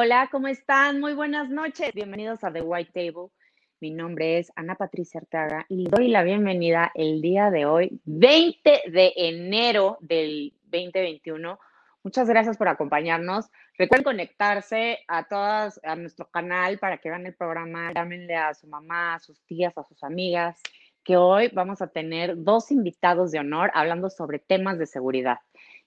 Hola, ¿cómo están? Muy buenas noches. Bienvenidos a The White Table. Mi nombre es Ana Patricia Arteaga y doy la bienvenida el día de hoy, 20 de enero del 2021. Muchas gracias por acompañarnos. Recuerden conectarse a todas, a nuestro canal para que vean el programa. Llámenle a su mamá, a sus tías, a sus amigas, que hoy vamos a tener dos invitados de honor hablando sobre temas de seguridad.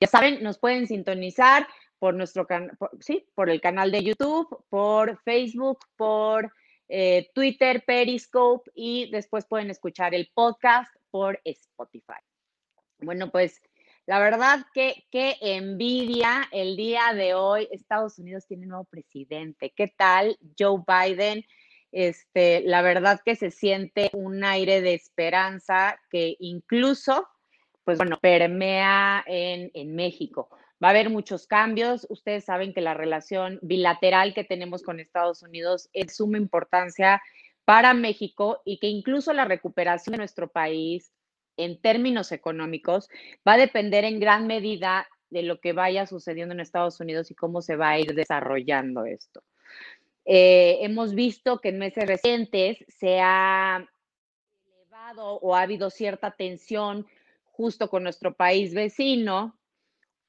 Ya saben, nos pueden sintonizar por nuestro canal, sí, por el canal de YouTube, por Facebook, por eh, Twitter, Periscope y después pueden escuchar el podcast por Spotify. Bueno, pues la verdad que qué envidia el día de hoy. Estados Unidos tiene nuevo presidente. ¿Qué tal Joe Biden? Este, la verdad que se siente un aire de esperanza que incluso, pues bueno, permea en, en México. Va a haber muchos cambios. Ustedes saben que la relación bilateral que tenemos con Estados Unidos es de suma importancia para México y que incluso la recuperación de nuestro país en términos económicos va a depender en gran medida de lo que vaya sucediendo en Estados Unidos y cómo se va a ir desarrollando esto. Eh, hemos visto que en meses recientes se ha elevado o ha habido cierta tensión justo con nuestro país vecino,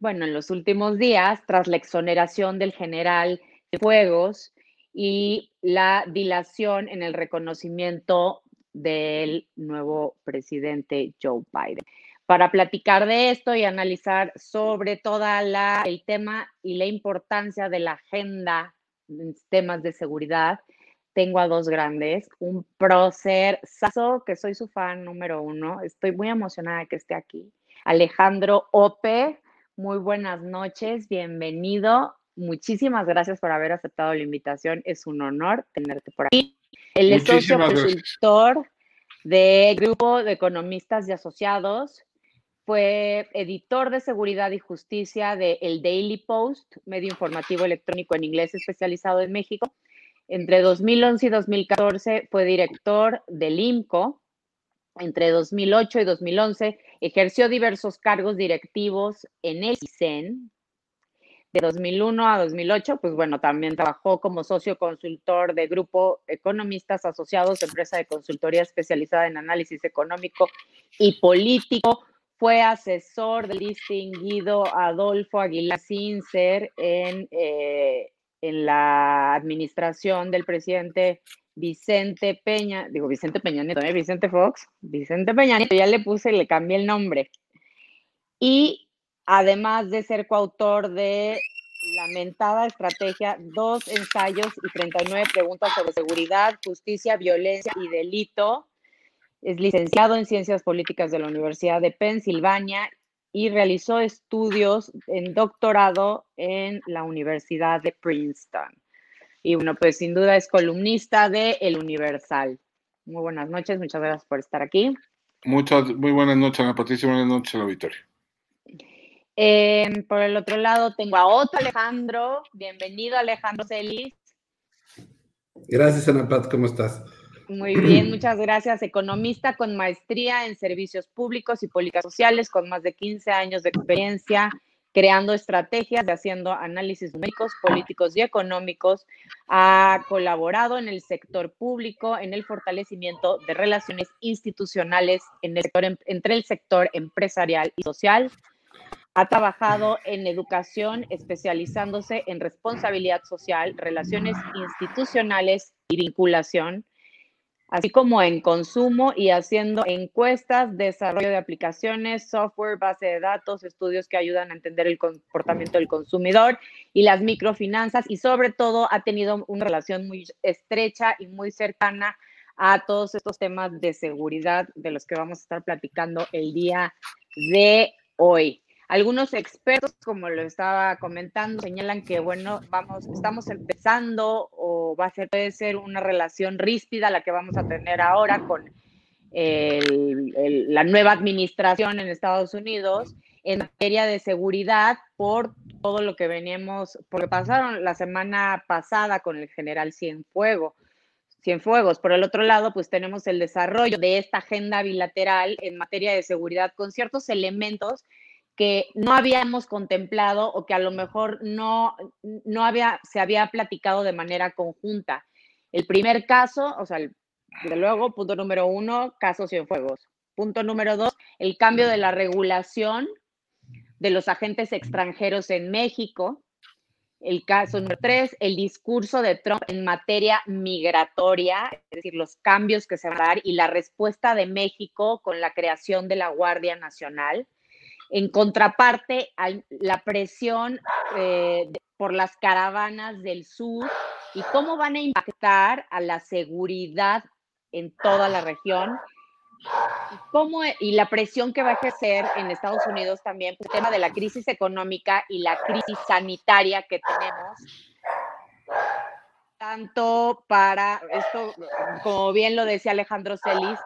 bueno, en los últimos días, tras la exoneración del general de Fuegos y la dilación en el reconocimiento del nuevo presidente Joe Biden. Para platicar de esto y analizar sobre todo el tema y la importancia de la agenda en temas de seguridad, tengo a dos grandes, un prócer Sasso, que soy su fan número uno, estoy muy emocionada que esté aquí, Alejandro Ope, muy buenas noches, bienvenido. Muchísimas gracias por haber aceptado la invitación. Es un honor tenerte por aquí. Él es socio consultor de Grupo de Economistas y Asociados. Fue editor de Seguridad y Justicia de El Daily Post, medio informativo electrónico en inglés especializado en México. Entre 2011 y 2014 fue director del IMCO, entre 2008 y 2011 ejerció diversos cargos directivos en el CISEN. De 2001 a 2008, pues bueno, también trabajó como socio consultor de Grupo Economistas Asociados, empresa de consultoría especializada en análisis económico y político. Fue asesor del distinguido Adolfo Aguilar Sincer en, eh, en la administración del presidente Vicente Peña, digo Vicente Peña Nieto, ¿eh? Vicente Fox, Vicente Peña ya le puse, le cambié el nombre. Y además de ser coautor de Lamentada Estrategia, dos ensayos y 39 preguntas sobre seguridad, justicia, violencia y delito. Es licenciado en Ciencias Políticas de la Universidad de Pensilvania y realizó estudios en doctorado en la Universidad de Princeton. Y bueno, pues sin duda es columnista de El Universal. Muy buenas noches, muchas gracias por estar aquí. Muchas, muy buenas noches, Ana Patricia, buenas noches, la Victoria. Em, por el otro lado tengo a otro Alejandro. Bienvenido, Alejandro Celis. Gracias, Ana Pat, ¿cómo estás? Muy bien, muchas gracias. Economista con maestría en servicios públicos y políticas sociales, con más de 15 años de experiencia creando estrategias, de haciendo análisis numéricos, políticos y económicos. Ha colaborado en el sector público, en el fortalecimiento de relaciones institucionales en el sector, entre el sector empresarial y social. Ha trabajado en educación, especializándose en responsabilidad social, relaciones institucionales y vinculación así como en consumo y haciendo encuestas, desarrollo de aplicaciones, software, base de datos, estudios que ayudan a entender el comportamiento del consumidor y las microfinanzas y sobre todo ha tenido una relación muy estrecha y muy cercana a todos estos temas de seguridad de los que vamos a estar platicando el día de hoy. Algunos expertos, como lo estaba comentando, señalan que, bueno, vamos, estamos empezando o va a ser, puede ser una relación ríspida la que vamos a tener ahora con la nueva administración en Estados Unidos en materia de seguridad por todo lo que veníamos, porque pasaron la semana pasada con el general Cienfuego. Cienfuegos. Por el otro lado, pues tenemos el desarrollo de esta agenda bilateral en materia de seguridad con ciertos elementos que no habíamos contemplado o que a lo mejor no, no había, se había platicado de manera conjunta. El primer caso, o sea, luego, punto número uno, casos Cienfuegos. Punto número dos, el cambio de la regulación de los agentes extranjeros en México. El caso número tres, el discurso de Trump en materia migratoria, es decir, los cambios que se van a dar y la respuesta de México con la creación de la Guardia Nacional. En contraparte, la presión eh, por las caravanas del sur y cómo van a impactar a la seguridad en toda la región y, cómo, y la presión que va a ejercer en Estados Unidos también por el tema de la crisis económica y la crisis sanitaria que tenemos. Tanto para esto, como bien lo decía Alejandro Celis,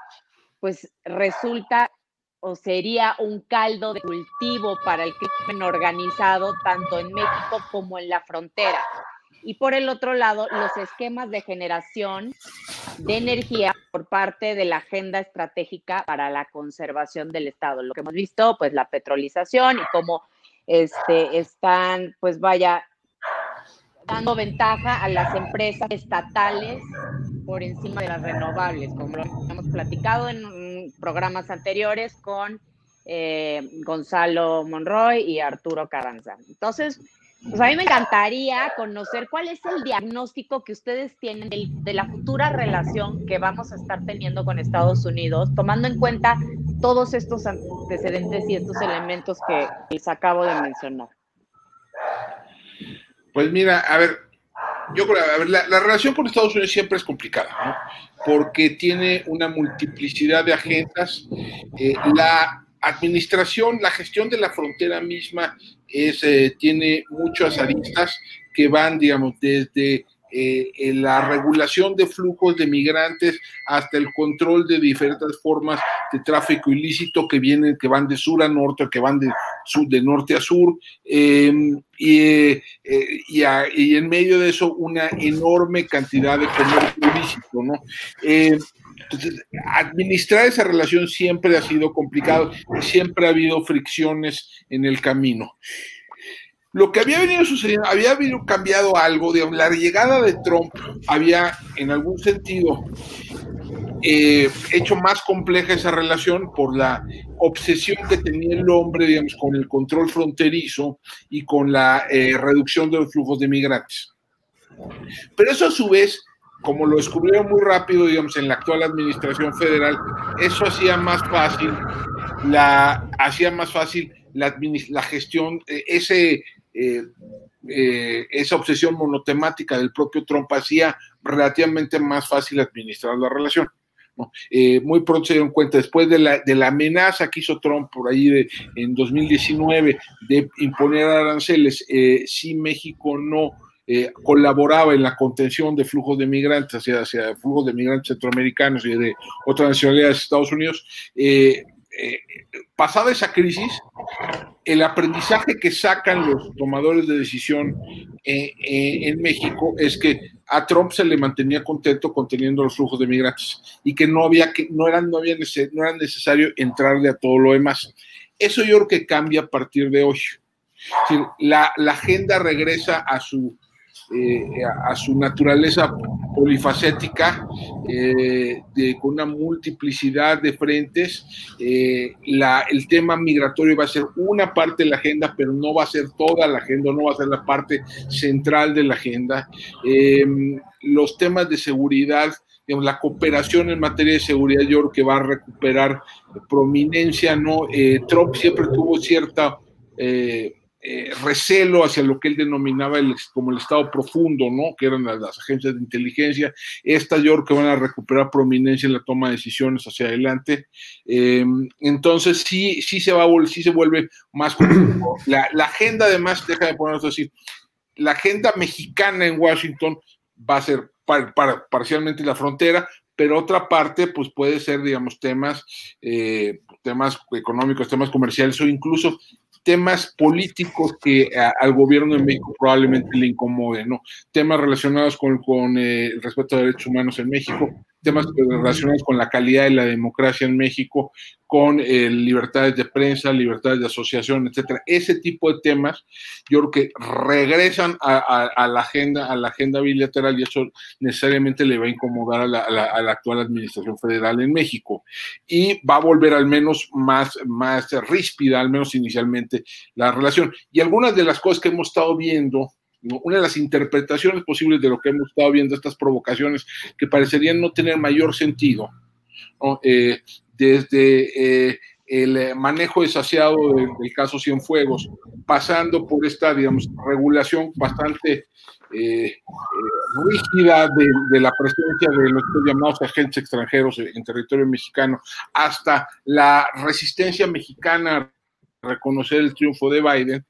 pues resulta o sería un caldo de cultivo para el crimen organizado tanto en México como en la frontera. Y por el otro lado, los esquemas de generación de energía por parte de la agenda estratégica para la conservación del Estado. Lo que hemos visto, pues la petrolización y cómo este, están, pues vaya, dando ventaja a las empresas estatales por encima de las renovables, como lo hemos platicado en programas anteriores con eh, Gonzalo Monroy y Arturo Carranza. Entonces, pues a mí me encantaría conocer cuál es el diagnóstico que ustedes tienen de, la futura relación que vamos a estar teniendo con Estados Unidos, tomando en cuenta todos estos antecedentes y estos elementos que les acabo de mencionar. Pues mira, a ver, yo creo, a ver, la, relación con Estados Unidos siempre es complicada, ¿no? Porque tiene una multiplicidad de agendas. Eh, la administración, la gestión de la frontera misma es, eh, tiene muchas aristas que van, digamos, desde eh, la regulación de flujos de migrantes hasta el control de diferentes formas de tráfico ilícito que vienen, que van de sur a norte, que van de, sur, de norte a sur, em, y, eh, y, en medio de eso una enorme cantidad de comercio ilícito, ¿no? Entonces, administrar esa relación siempre ha sido complicado y siempre ha habido fricciones en el camino. Lo que había venido sucediendo, había habido cambiado algo, digamos, la llegada de Trump había en algún sentido eh, hecho más compleja esa relación por la obsesión que tenía el hombre, digamos, con el control fronterizo y con la eh, reducción de los flujos de migrantes. Pero eso a su vez como lo descubrieron muy rápido, digamos, en la actual administración federal, eso hacía más fácil la, hacía más fácil la, la gestión, eh, ese, eh, eh, esa obsesión monotemática del propio Trump hacía relativamente más fácil administrar la relación. muy pronto se dieron cuenta, después de la, de la amenaza que hizo Trump por ahí de, en 2019 de imponer aranceles, si México no eh, colaboraba en la contención de flujos de migrantes hacia, hacia, flujos de migrantes centroamericanos y de otras nacionalidades de Estados Unidos. Eh, eh, pasada esa crisis, el aprendizaje que sacan los tomadores de decisión en México es que a Trump se le mantenía contento conteniendo los flujos de migrantes y que no había que no eran no había no era necesario entrarle a todo lo demás. Eso yo creo que cambia a partir de hoy. La agenda regresa a su eh, a, su naturaleza polifacética, eh, con una multiplicidad de frentes. Eh, el tema migratorio va a ser una parte de la agenda, pero no va a ser toda la agenda, no va a ser la parte central de la agenda. Em, los temas de seguridad, digamos, la cooperación en materia de seguridad, yo creo que va a recuperar prominencia, ¿no? Trump siempre tuvo cierta recelo hacia lo que él denominaba el, como el Estado profundo, ¿no? Que eran las, agencias de inteligencia. Estas yo creo que van a recuperar prominencia en la toma de decisiones hacia adelante. Em, entonces sí, sí se va a sí se vuelve más la, la, agenda, además, deja de ponernos así, la agenda mexicana en Washington va a ser para, parcialmente la frontera, pero otra parte, pues puede ser, digamos, temas, eh, temas económicos, temas comerciales o incluso temas políticos que al gobierno de México probablemente le incomoden, ¿no? Temas relacionados con, con eh, el respeto a derechos humanos en México, temas relacionados con la calidad de la democracia en México, con eh, libertades de prensa, libertades de asociación, etcétera. Ese tipo de temas, yo creo que regresan a, la agenda, a la agenda bilateral y eso necesariamente le va a incomodar a la, actual administración federal en México y va a volver al menos más, más ríspida, al menos inicialmente, la relación. Y algunas de las cosas que hemos estado viendo una de las interpretaciones posibles de lo que hemos estado viendo, estas provocaciones que parecerían no tener mayor sentido, eh, desde eh, el manejo desasiado del, caso Cienfuegos, pasando por esta, digamos, regulación bastante eh, rígida de, la presencia de los llamados agentes extranjeros en territorio mexicano, hasta la resistencia mexicana a reconocer el triunfo de Biden,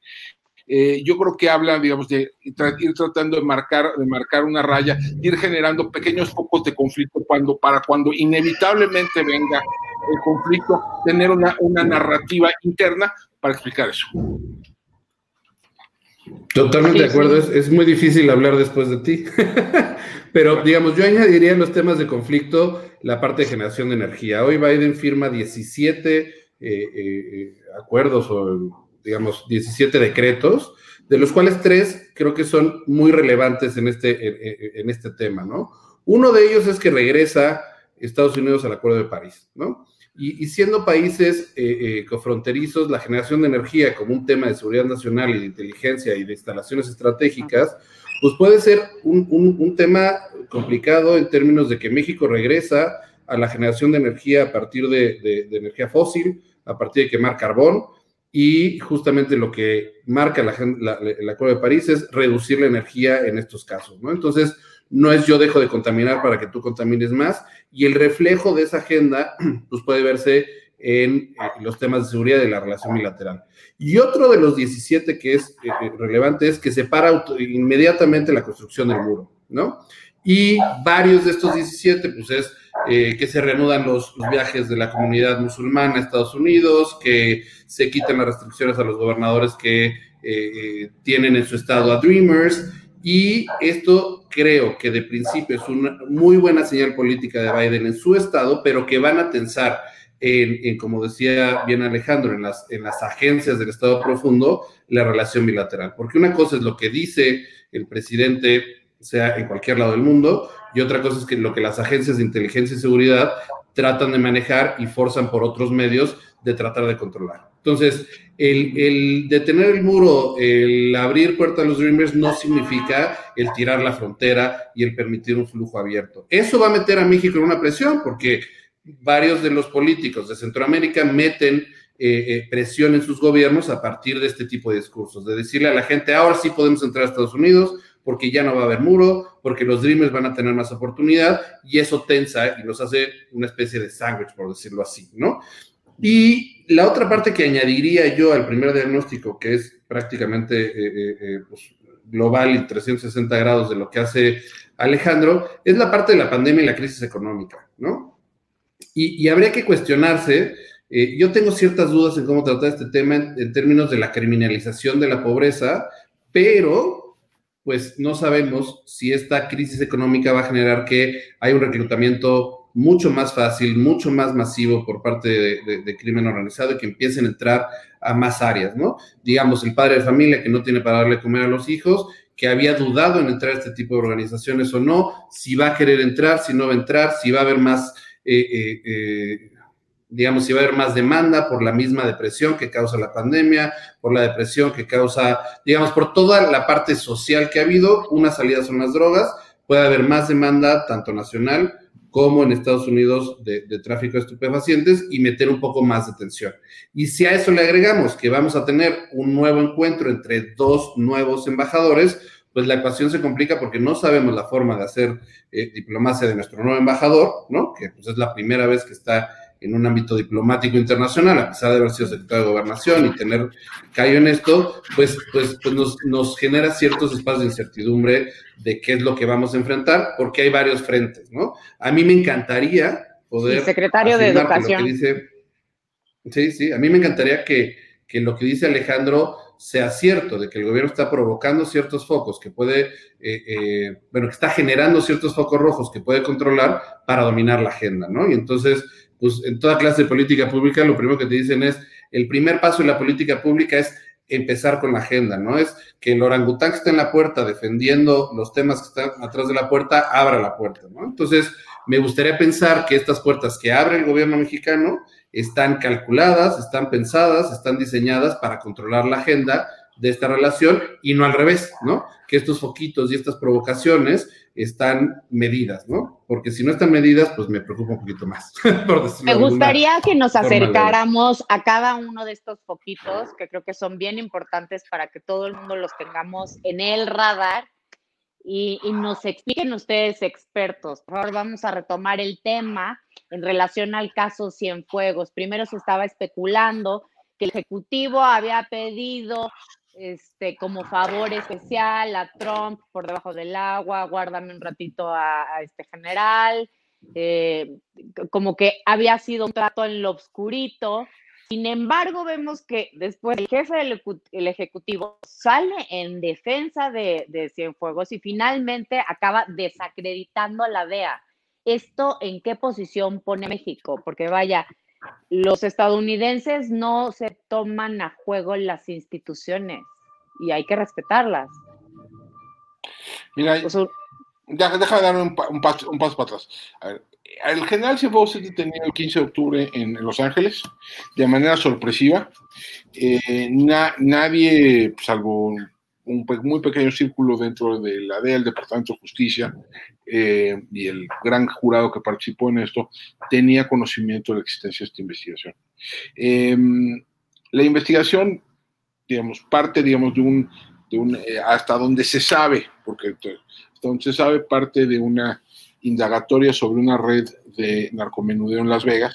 eh, yo creo que habla, digamos, de ir tratando de marcar, de marcar una raya, ir generando pequeños focos de conflicto cuando, para cuando inevitablemente venga el conflicto, tener una, una narrativa interna para explicar eso. Totalmente de acuerdo, es, es, muy difícil hablar después de ti, pero digamos, yo añadiría en los temas de conflicto la parte de generación de energía. Hoy Biden firma 17 eh, eh, acuerdos o digamos, 17 decretos, de los cuales tres creo que son muy relevantes en este, en, este tema, ¿no? Uno de ellos es que regresa Estados Unidos al Acuerdo de París, ¿no? Y, siendo países eh, eh, cofronterizos, la generación de energía como un tema de seguridad nacional y de inteligencia y de instalaciones estratégicas, pues puede ser un, un, tema complicado en términos de que México regresa a la generación de energía a partir de, de, de energía fósil, a partir de quemar carbón, y justamente lo que marca la, el Acuerdo de París es reducir la energía en estos casos, ¿no? Entonces, no es yo dejo de contaminar para que tú contamines más, y el reflejo de esa agenda, pues puede verse en, los temas de seguridad de la relación bilateral. Y otro de los 17 que es eh, eh, relevante es que separa inmediatamente la construcción del muro, ¿no? Y varios de estos 17, pues es eh, que se reanudan los, viajes de la comunidad musulmana a Estados Unidos, que se quiten las restricciones a los gobernadores que eh, eh, tienen en su estado a Dreamers. Y esto creo que de principio es una muy buena señal política de Biden en su estado, pero que van a tensar en, como decía bien Alejandro, en las, en las agencias del Estado profundo, la relación bilateral. Porque una cosa es lo que dice el presidente, sea en cualquier lado del mundo, y otra cosa es que lo que las agencias de inteligencia y seguridad tratan de manejar y forzan por otros medios de tratar de controlar. Entonces, el, detener el muro, el abrir puertas a los Dreamers no significa el tirar la frontera y el permitir un flujo abierto. Eso va a meter a México en una presión porque varios de los políticos de Centroamérica meten eh, eh, presión en sus gobiernos a partir de este tipo de discursos, de decirle a la gente, ahora sí podemos entrar a Estados Unidos, porque ya no va a haber muro, porque los Dreamers van a tener más oportunidad y eso tensa y los hace una especie de sándwich, por decirlo así, ¿no? Y la otra parte que añadiría yo al primer diagnóstico, que es prácticamente eh, eh, eh, pues, global y 360 grados de lo que hace Alejandro, es la parte de la pandemia y la crisis económica, ¿no? Y, habría que cuestionarse, yo tengo ciertas dudas en cómo tratar este tema en términos de la criminalización de la pobreza, pero pues no sabemos si esta crisis económica va a generar que haya un reclutamiento mucho más fácil, mucho más masivo por parte de, crimen organizado y que empiecen a entrar a más áreas, ¿no? Digamos, el padre de familia que no tiene para darle comer a los hijos, que había dudado en entrar a este tipo de organizaciones o no, si va a querer entrar, si no va a entrar, si va a haber más eh, eh, eh, digamos, si va a haber más demanda por la misma depresión que causa la pandemia, por la depresión que causa, digamos, por toda la parte social que ha habido, una salida son las drogas, puede haber más demanda tanto nacional como en Estados Unidos de, tráfico de estupefacientes y meter un poco más de tensión. Y si a eso le agregamos que vamos a tener un nuevo encuentro entre dos nuevos embajadores, pues la ecuación se complica porque no sabemos la forma de hacer eh, diplomacia de nuestro nuevo embajador, ¿no? Que pues es la primera vez que está en un ámbito diplomático internacional, a pesar de haber sido secretario de gobernación y tener callo en esto, pues, pues, pues nos, nos, genera ciertos espacios de incertidumbre de qué es lo que vamos a enfrentar, porque hay varios frentes, ¿no? A mí me encantaría poder... El secretario de Educación. sí, sí, a mí me encantaría que, que lo que dice Alejandro sea cierto, de que el gobierno está provocando ciertos focos que puede, eh, eh, bueno, que está generando ciertos focos rojos que puede controlar para dominar la agenda, ¿no? Y entonces, pues en toda clase de política pública, lo primero que te dicen es, el primer paso en la política pública es empezar con la agenda, ¿no? Es que el orangután que está en la puerta defendiendo los temas que están atrás de la puerta, abra la puerta, ¿no? Entonces, me gustaría pensar que estas puertas que abre el gobierno mexicano están calculadas, están pensadas, están diseñadas para controlar la agenda de esta relación y no al revés, ¿no? Que estos foquitos y estas provocaciones están medidas, ¿no? Porque si no están medidas, pues me preocupa un poquito más. me gustaría que nos acercáramos a cada uno de estos foquitos, que creo que son bien importantes para que todo el mundo los tengamos en el radar y, nos expliquen ustedes, expertos. Por favor, vamos a retomar el tema en relación al caso Cienfuegos. Primero se estaba especulando que el Ejecutivo había pedido este, como favor especial a Trump por debajo del agua, guárdame un ratito a, este general, eh, como que había sido un trato en lo oscurito. Sin embargo, vemos que después el jefe del Ejecutivo sale en defensa de, de Cienfuegos y finalmente acaba desacreditando a la DEA. ¿Esto en qué posición pone México? Porque vaya, los estadounidenses no se toman a juego las instituciones y hay que respetarlas. Mira, deja, de dar un, paso, para atrás. el general se detenido el 15 de octubre en Los Ángeles de manera sorpresiva. Eh, nadie, salvo un muy pequeño círculo dentro de la DEA, el Departamento de Justicia eh, y el gran jurado que participó en esto, tenía conocimiento de la existencia de esta investigación. Em, la investigación, digamos, parte, digamos, de un, de un eh, hasta donde se sabe, porque hasta donde se sabe, parte de una indagatoria sobre una red de narcomenudeo en Las Vegas,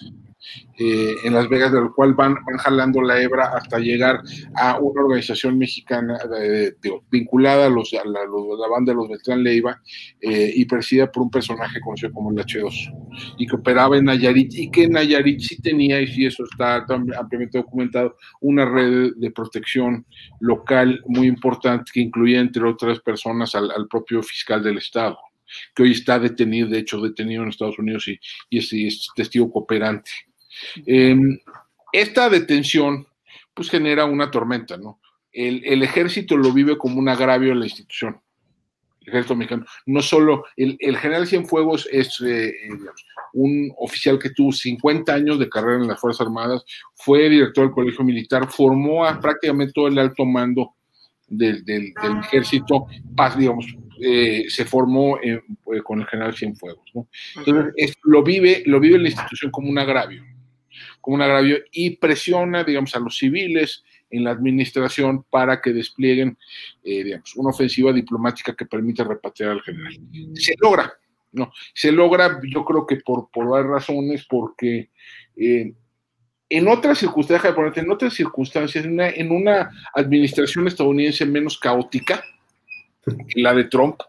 eh, en Las Vegas, del cual van, van jalando la hebra hasta llegar a una organización mexicana eh, vinculada a, los, a, la, banda de los Beltrán Leiva eh, y presidida por un personaje conocido como el H2 y que operaba en Nayarit y que Nayarit sí tenía, y sí eso está ampliamente documentado, una red de protección local muy importante que incluía entre otras personas al, al propio fiscal del Estado que hoy está detenido, de hecho detenido en Estados Unidos y, y es, testigo cooperante. Em, esta detención pues genera una tormenta, ¿no? El, ejército lo vive como un agravio a la institución. El ejército mexicano. No solo, el, general Cienfuegos es eh, eh, un oficial que tuvo 50 años de carrera en las Fuerzas Armadas, fue director del Colegio Militar, formó a prácticamente todo el alto mando del, ejército, digamos, eh, se formó con el general Cienfuegos. ¿no? Entonces, lo, vive, lo vive la institución como un agravio como un agravio y presiona, digamos, a los civiles en la administración para que desplieguen, eh, digamos, una ofensiva diplomática que permita repatriar al general. Se logra, no, se logra, yo creo que por, por varias razones, porque eh, en otras circunstancias, en otras circunstancias, en una, en una administración estadounidense menos caótica, la de Trump,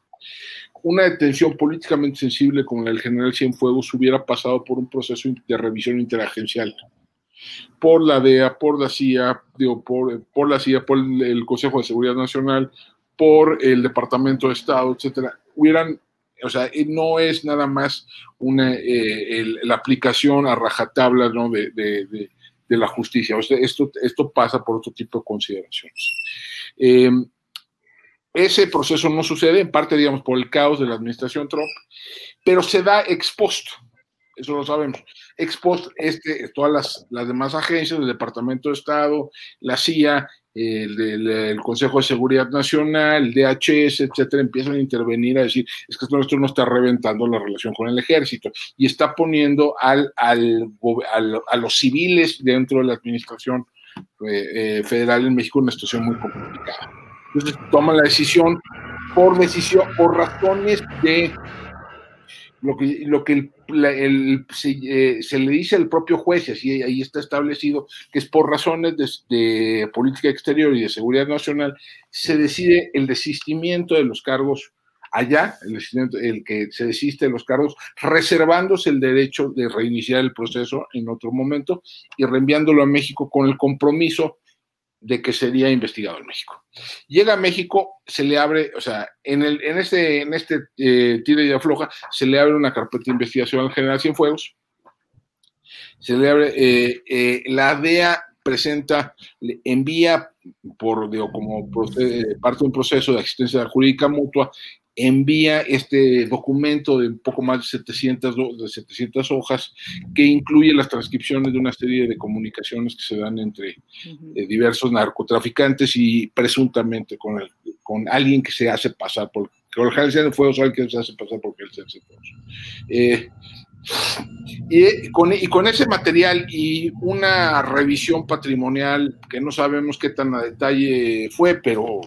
una detención políticamente sensible como la del general Cienfuegos hubiera pasado por un proceso de revisión interagencial por la DEA, por la CIA, por, CIA, por el, Consejo de Seguridad Nacional, por el Departamento de Estado, etcétera, hubieran, o sea, no es nada más una, eh, la aplicación a rajatabla ¿no? de, de, la justicia. O sea, esto, esto pasa por otro tipo de consideraciones. Eh, ese proceso no sucede, en parte, digamos, por el caos de la administración Trump, pero se da expuesto, eso lo sabemos. Expuesto, este, todas las, las demás agencias, el Departamento de Estado, la CIA, el, el, Consejo de Seguridad Nacional, el DHS, etcétera, empiezan a intervenir a decir, es que esto no está reventando la relación con el ejército y está poniendo al, al, a los civiles dentro de la administración eh, eh, federal en México en una situación muy complicada. Entonces toma la decisión por decisión, por razones de lo que, lo que eh, se, le dice al propio juez, y así ahí está establecido, que es por razones de, política exterior y de seguridad nacional, se decide el desistimiento de los cargos allá, el, el que se desiste de los cargos, reservándose el derecho de reiniciar el proceso en otro momento y reenviándolo a México con el compromiso de que sería investigado en México. Llega a México, se le abre, o sea, en, el, en este, en este eh, tira y afloja, se le abre una carpeta de investigación al general Cienfuegos. Se le abre, eh, eh, la DEA presenta, envía por, digo, como parte de un proceso de asistencia jurídica mutua, envía este documento de un poco más de 700, de 700 hojas que incluye las transcripciones de una serie de comunicaciones que se dan entre eh, diversos narcotraficantes y presuntamente con, el, con alguien que se hace pasar por, de Fuego, alguien que se hace pasar por el eh, y, con, y con ese material y una revisión patrimonial que no sabemos qué tan a detalle fue, pero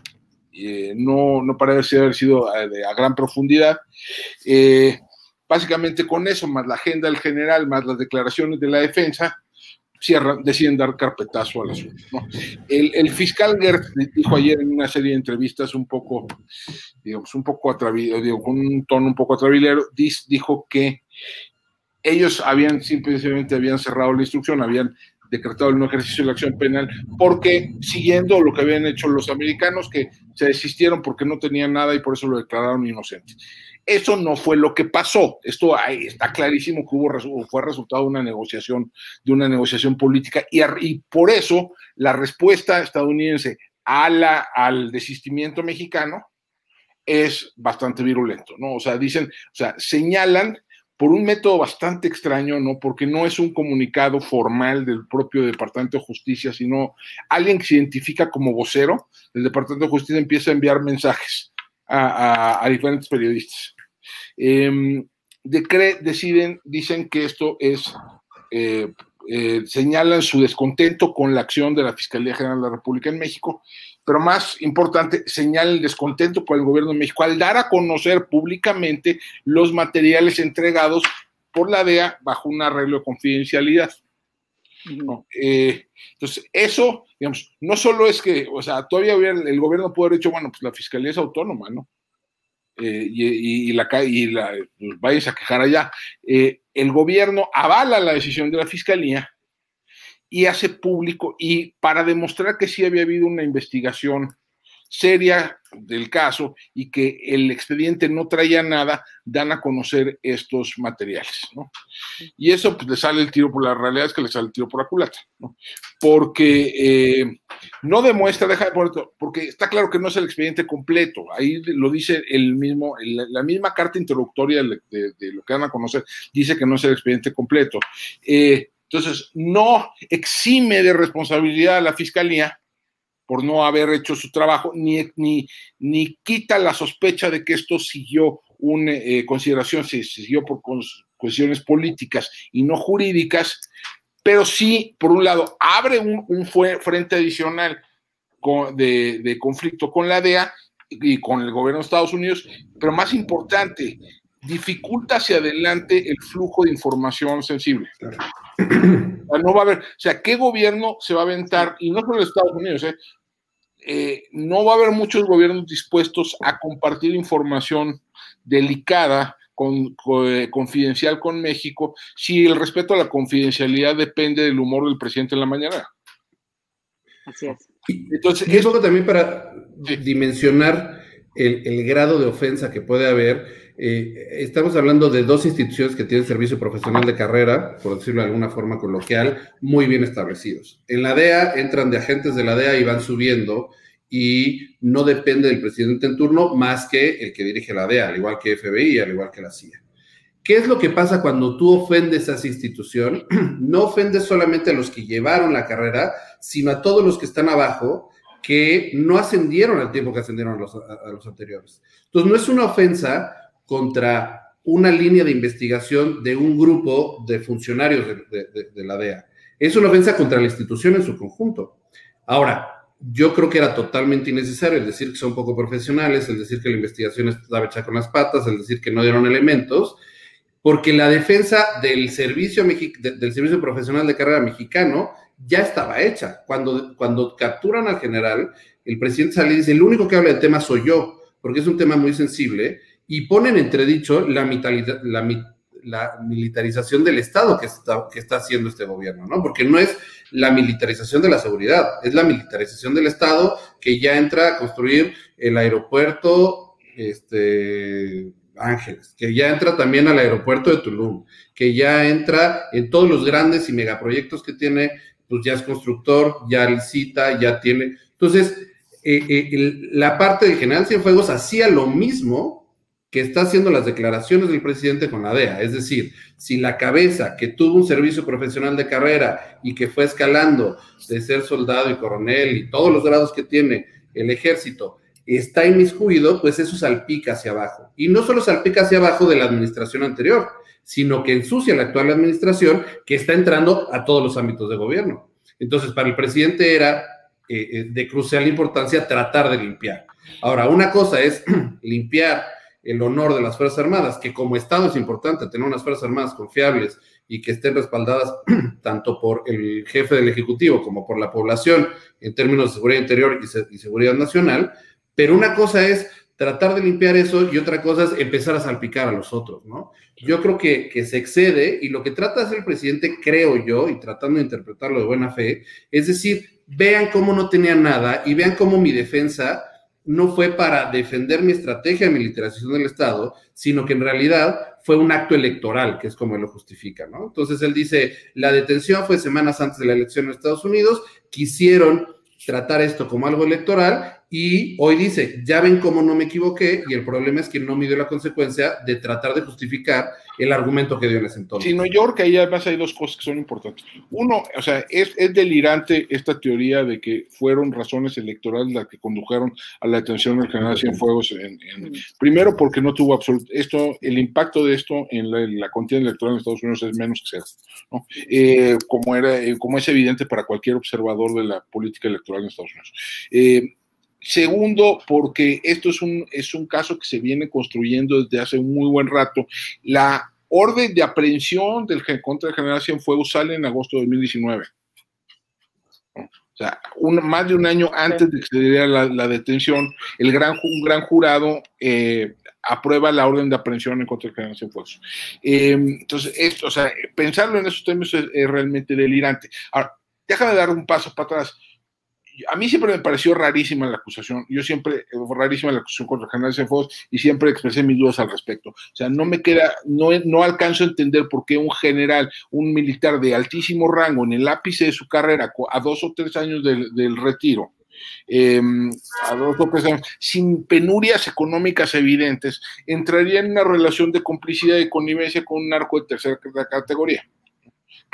eh, no, no parece haber sido a, a gran profundidad. Eh, básicamente con eso, más la agenda del general, más las declaraciones de la defensa, cierran, deciden dar carpetazo al asunto. El, fiscal Gertz dijo ayer en una serie de entrevistas un poco, digamos, un poco atravido, digo, con un tono un poco atravilero, dijo que ellos habían simplemente habían cerrado la instrucción, habían decretado el no ejercicio de la acción penal, porque siguiendo lo que habían hecho los americanos, que se desistieron porque no tenían nada y por eso lo declararon inocente. Eso no fue lo que pasó. Esto está clarísimo que hubo, fue resultado de una negociación, de una negociación política, y, y por eso la respuesta estadounidense a la, al desistimiento mexicano es bastante virulento, ¿no? O sea, dicen, o sea, señalan por un método bastante extraño, ¿no? Porque no es un comunicado formal del propio Departamento de Justicia, sino alguien que se identifica como vocero del Departamento de Justicia empieza a enviar mensajes a, diferentes periodistas. Eh, deciden, dicen que esto es, eh, eh, señalan su descontento con la acción de la Fiscalía General de la República en México pero más importante, señala el descontento con el gobierno de México al dar a conocer públicamente los materiales entregados por la DEA bajo un arreglo de confidencialidad. Eh, entonces, eso, digamos, no solo es que, o sea, todavía el gobierno puede haber dicho, bueno, pues la fiscalía es autónoma, ¿no? Eh, y, la, y la, pues, vayas a quejar allá. Eh, el gobierno avala la decisión de la fiscalía y hace público, y para demostrar que sí había habido una investigación seria del caso y que el expediente no traía nada, dan a conocer estos materiales, ¿no? Y eso pues le sale el tiro por la realidad es que le sale el tiro por la culata, ¿no? Porque eh, no demuestra, deja de poner, porque está claro que no es el expediente completo, ahí lo dice el mismo, la misma carta introductoria de, de, lo que dan a conocer, dice que no es el expediente completo. Eh, entonces, no exime de responsabilidad a la fiscalía por no haber hecho su trabajo, ni, ni, ni quita la sospecha de que esto siguió una eh, consideración, se siguió por cuestiones políticas y no jurídicas, pero sí, por un lado, abre un, frente adicional de, de conflicto con la DEA y con el gobierno de Estados Unidos, pero más importante, dificulta hacia adelante el flujo de información sensible. no va a haber, o sea, ¿qué gobierno se va a aventar? Y no solo Estados Unidos, ¿eh? Eh, no va a haber muchos gobiernos dispuestos a compartir información delicada, con, eh, confidencial con México, si el respeto a la confidencialidad depende del humor del presidente en la mañana. Así es. Entonces, es poco también para dimensionar el, el grado de ofensa que puede haber eh, estamos hablando de dos instituciones que tienen servicio profesional de carrera, por decirlo de alguna forma coloquial, muy bien establecidos. En la DEA entran de agentes de la DEA y van subiendo y no depende del presidente en turno más que el que dirige la DEA, al igual que FBI, al igual que la CIA. ¿Qué es lo que pasa cuando tú ofendes a esa institución? No ofendes solamente a los que llevaron la carrera, sino a todos los que están abajo que no ascendieron al tiempo que ascendieron a los, a los anteriores. Entonces, no es una ofensa contra una línea de investigación de un grupo de funcionarios de, la DEA. Es una ofensa contra la institución en su conjunto. Ahora, yo creo que era totalmente innecesario el decir que son poco profesionales, el decir que la investigación estaba hecha con las patas, el decir que no dieron elementos, porque la defensa del servicio, del servicio profesional de carrera mexicano ya estaba hecha. Cuando, cuando capturan al general, el presidente sale y dice, el único que habla del tema soy yo, porque es un tema muy sensible y ponen entredicho la, la, la militarización del Estado que está, que está haciendo este gobierno, ¿no? Porque no es la militarización de la seguridad, es la militarización del Estado que ya entra a construir el aeropuerto este, Ángeles, que ya entra también al aeropuerto de Tulum, que ya entra en todos los grandes y megaproyectos que tiene, pues ya es constructor, ya licita, ya tiene. Entonces, eh, eh, la parte del general Cienfuegos hacía lo mismo que está haciendo las declaraciones del presidente con la DEA. Es decir, si la cabeza que tuvo un servicio profesional de carrera y que fue escalando de ser soldado y coronel y todos los grados que tiene el ejército, está inmiscuido, pues eso salpica hacia abajo. Y no solo salpica hacia abajo de la administración anterior, sino que ensucia la actual administración que está entrando a todos los ámbitos de gobierno. Entonces, para el presidente era eh, eh, de crucial importancia tratar de limpiar. Ahora, una cosa es limpiar el honor de las Fuerzas Armadas, que como Estado es importante tener unas Fuerzas Armadas confiables y que estén respaldadas tanto por el jefe del Ejecutivo como por la población en términos de seguridad interior y seguridad nacional, pero una cosa es tratar de limpiar eso y otra cosa es empezar a salpicar a los otros, ¿no? Yo creo que, que, se excede y lo que trata de hacer el presidente, creo yo, y tratando de interpretarlo de buena fe, es decir, vean cómo no tenía nada y vean cómo mi defensa no fue para defender mi estrategia de militarización del Estado, sino que en realidad fue un acto electoral, que es como él lo justifica, ¿no? Entonces él dice, la detención fue semanas antes de la elección en Estados Unidos, quisieron tratar esto como algo electoral y hoy dice, ya ven cómo no me equivoqué y el problema es que no me dio la consecuencia de tratar de justificar el argumento que dio en ese entonces. Sí, no, yo creo que ahí además hay dos cosas que son importantes. Uno, o sea, es, es delirante esta teoría de que fueron razones electorales las que condujeron a la detención del general Cienfuegos. En, en, primero, porque no tuvo absoluto, esto, el impacto de esto en la, la contienda electoral en Estados Unidos es menos que cero, ¿no? Eh, como, era, eh, como es evidente para cualquier observador de la política electoral en Estados Unidos. Eh, Segundo, porque esto es un, es un caso que se viene construyendo desde hace un muy buen rato. La orden de aprehensión del, contra el general Cienfuegos sale en agosto de 2019. O sea, un, más de un año antes de que se diera la, la detención, el gran, un gran jurado eh, aprueba la orden de aprehensión en contra del general Cienfuegos. Eh, entonces, esto, o sea, pensarlo en esos términos es, es realmente delirante. Ahora, déjame dar un paso para atrás a mí siempre me pareció rarísima la acusación, yo siempre, rarísima la acusación contra el general Cienfuegos y siempre expresé mis dudas al respecto. O sea, no me queda, no, no alcanzo a entender por qué un general, un militar de altísimo rango en el ápice de su carrera, a dos o tres años del, del retiro, eh, a dos o tres años, sin penurias económicas evidentes, entraría en una relación de complicidad y connivencia con un narco de tercera categoría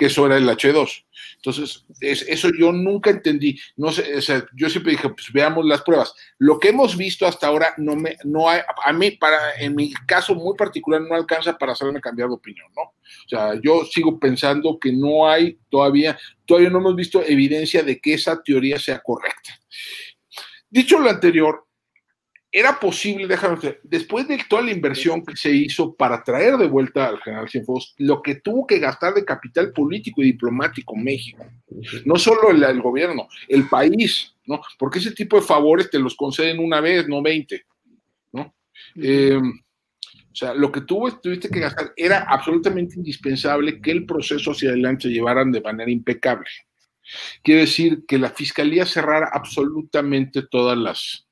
que eso era el H2. Entonces, es, eso yo nunca entendí. No sé, o sea, yo siempre dije, pues veamos las pruebas. Lo que hemos visto hasta ahora no me, no hay, a mí, para, en mi caso muy particular, no alcanza para hacerme cambiar de opinión, ¿no? O sea, yo sigo pensando que no hay todavía, todavía no hemos visto evidencia de que esa teoría sea correcta. Dicho lo anterior, era posible, déjame ver, después de toda la inversión que se hizo para traer de vuelta al general Cienfuegos, lo que tuvo que gastar de capital político y diplomático México, no solo el, el, gobierno, el país, ¿no? Porque ese tipo de favores te los conceden una vez, no 20, ¿no? Eh, o sea, lo que tuvo, tuviste que gastar era absolutamente indispensable que el proceso hacia adelante se llevaran de manera impecable. Quiere decir que la fiscalía cerrara absolutamente todas las,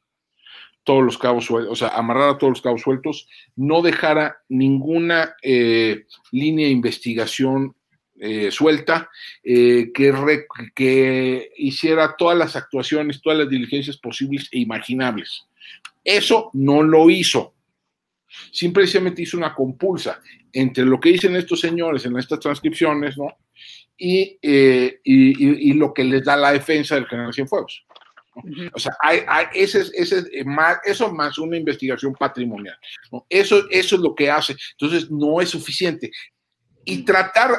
todos los cabos sueltos, o sea, amarrar a todos los cabos sueltos, no dejara ninguna eh, línea de investigación eh, suelta, eh, que, hiciera todas las actuaciones, todas las diligencias posibles e imaginables. Eso no lo hizo. Simplemente hizo una compulsa entre lo que dicen estos señores en estas transcripciones, ¿no? Y, y, lo que les da la defensa del general Cienfuegos. O sea, hay, hay, ese, ese, más, eso más una investigación patrimonial. ¿no? Eso, eso es lo que hace. Entonces, no es suficiente. Y tratar,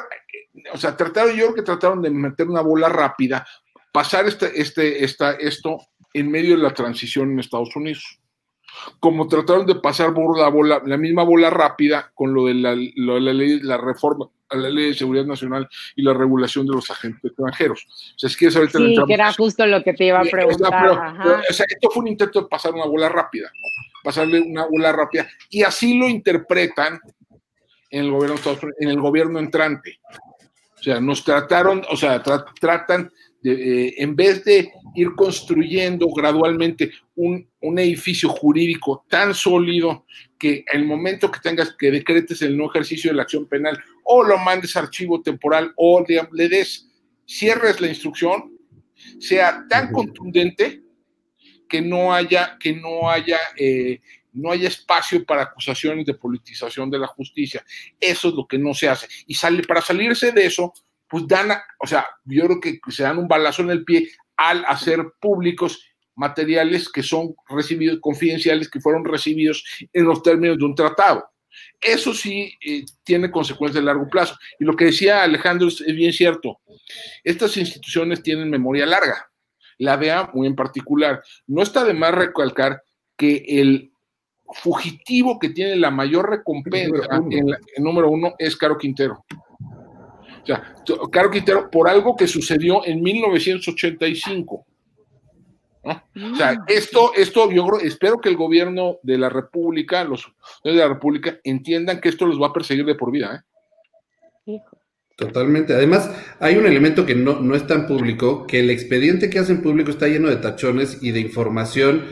o sea, trataron, yo creo que trataron de meter una bola rápida, pasar este, este, esta, esto en medio de la transición en Estados Unidos. Como trataron de pasar por la, bola, la misma bola rápida con lo de la, lo de la ley, la reforma a la ley de seguridad nacional y la regulación de los agentes extranjeros. O sea, es que ahorita sí, que era justo lo que te iba a preguntar. Pero, pero, o sea, esto fue un intento de pasar una bola rápida, ¿no? pasarle una bola rápida, y así lo interpretan en el gobierno, en el gobierno entrante. O sea, nos trataron, o sea, tratan de, eh, en vez de ir construyendo gradualmente un, un, edificio jurídico tan sólido que el momento que tengas que decretes el no ejercicio de la acción penal o lo mandes a archivo temporal o le des, cierres la instrucción, sea tan contundente que no haya, que no haya, eh, no haya espacio para acusaciones de politización de la justicia. Eso es lo que no se hace. Y sale, para salirse de eso, pues dan, o sea, yo creo que se dan un balazo en el pie al hacer públicos materiales que son recibidos, confidenciales, que fueron recibidos en los términos de un tratado. Eso sí eh, tiene consecuencias de largo plazo. Y lo que decía Alejandro es bien cierto. Estas instituciones tienen memoria larga la DEA muy en particular. No está de más recalcar que el fugitivo que tiene la mayor recompensa en, el número uno es Caro Quintero. O sea, Caro Quintero, por algo que sucedió en 1985. O sea, mm. esto, esto, yo espero que el gobierno de la República, los de la República, entiendan que esto los va a perseguir de por vida. ¿eh? Totalmente. Además, hay un elemento que no, no es tan público, que el expediente que hacen público está lleno de tachones y de información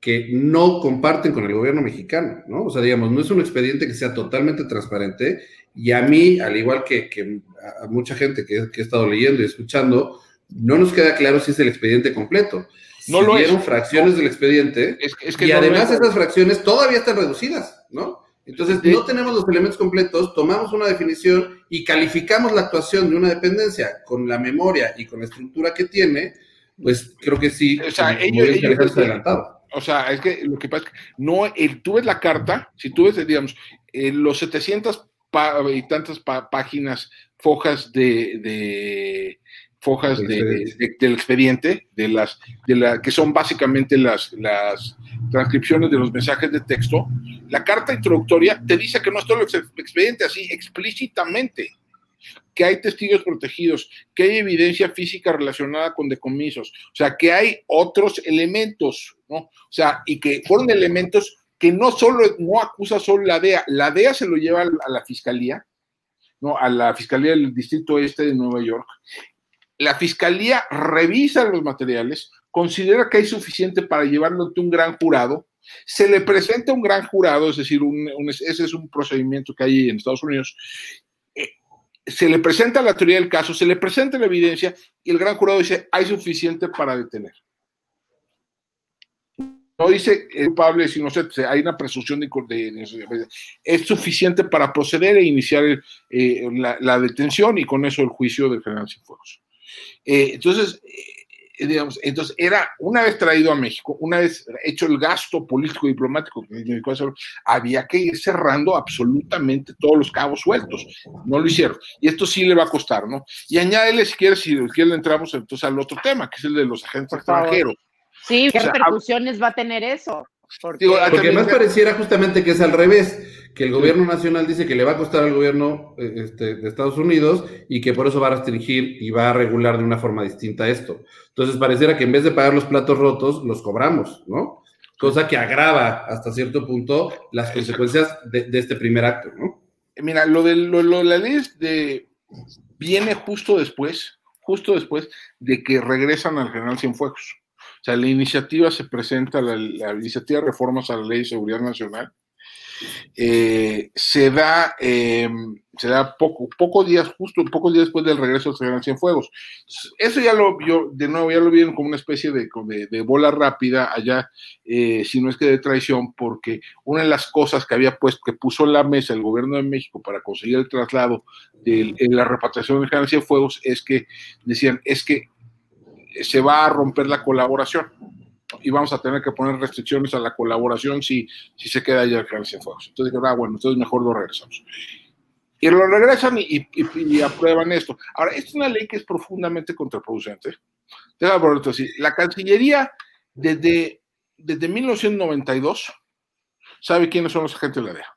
que no comparten con el gobierno mexicano, ¿no? O sea, digamos, no es un expediente que sea totalmente transparente y a mí, al igual que, a mucha gente que, he estado leyendo y escuchando, no nos queda claro si es el expediente completo. No lo dieron fracciones del expediente y además esas fracciones todavía están reducidas, ¿no? Entonces, no tenemos los elementos completos, tomamos una definición y calificamos la actuación de una dependencia con la memoria y con la estructura que tiene, pues creo que sí. O sea, ellos, adelantado. O sea, es que lo que pasa es que no, el, tú ves la carta, si tú ves, digamos, los 700 y tantas páginas, fojas de, fojas del expediente, de las, de la, que son básicamente las, las transcripciones de los mensajes de texto, la carta introductoria te dice que no es todo el expediente así explícitamente, que hay testigos protegidos, que hay evidencia física relacionada con decomisos, o sea, que hay otros elementos, ¿no? O sea, y que fueron elementos que no solo, no acusa solo la DEA, la DEA se lo lleva a la fiscalía, ¿no? A la fiscalía del Distrito Este de Nueva York, la fiscalía revisa los materiales, considera que hay suficiente para llevarlo ante un gran jurado, se le presenta un gran jurado, es decir, ese es un procedimiento que hay en Estados Unidos, eh, se le presenta la teoría del caso, se le presenta la evidencia y el gran jurado dice, hay suficiente para detener. No dice culpable, sino que hay una presunción de, de, es suficiente para proceder e iniciar eh, la, detención y con eso el juicio del general Cienfuegos. Eh, entonces, eh, digamos, entonces era una vez traído a México, una vez hecho el gasto político diplomático había que ir cerrando absolutamente todos los cabos sueltos. No lo hicieron. Y esto sí le va a costar, ¿no? Y añádele, si quieres, si quieres, entramos entonces al otro tema, que es el de los agentes extranjeros. Sí, ¿qué repercusiones va a tener eso? Porque, Porque más pareciera justamente que es al revés que el gobierno nacional dice que le va a costar al gobierno eh, este, de Estados Unidos y que por eso va a restringir y va a regular de una forma distinta esto. Entonces pareciera que en vez de pagar los platos rotos, los cobramos, ¿no? Cosa que agrava hasta cierto punto las consecuencias de, este primer acto, ¿no? Mira, lo de, lo, la ley de, viene justo después, justo después de que regresan al general Cienfuegos. O sea, la iniciativa se presenta, la, iniciativa de reformas a la ley de seguridad nacional, eh, se da, eh, se da poco, pocos días, justo pocos días después del regreso del Señor Cienfuegos. Eso ya lo vio, de nuevo, ya lo vieron como una especie de, de, bola rápida allá, eh, si no es que de traición, porque una de las cosas que había puesto, que puso en la mesa el gobierno de México para conseguir el traslado de, la repatriación del General Cienfuegos es que decían, es que se va a romper la colaboración y vamos a tener que poner restricciones a la colaboración si, si se queda allá el Entonces dijeron, ah, bueno, entonces mejor lo regresamos. Y lo regresan y, y, aprueban esto. Ahora, esta es una ley que es profundamente contraproducente. La Cancillería, desde, desde 1992, sabe quiénes son los agentes de la DEA.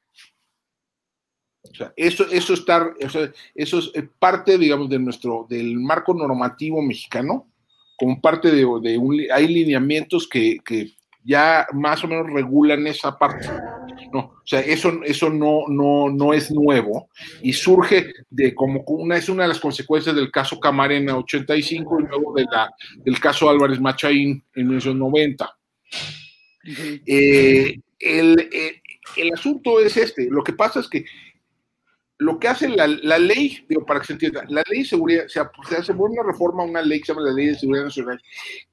O sea, eso, eso, está, eso, eso es parte, digamos, de nuestro, del marco normativo mexicano como parte de, un, hay lineamientos que, que, ya más o menos regulan esa parte. No, o sea, eso, eso no, no, no es nuevo y surge de como una, es una de las consecuencias del caso Camarena 85 y luego de la, del caso Álvarez Machaín en 1990. Eh, el, eh, el asunto es este, lo que pasa es que lo que hace la, ley, digo, para que se entienda, la ley de seguridad, se, hace una reforma, una ley que se llama la Ley de Seguridad Nacional,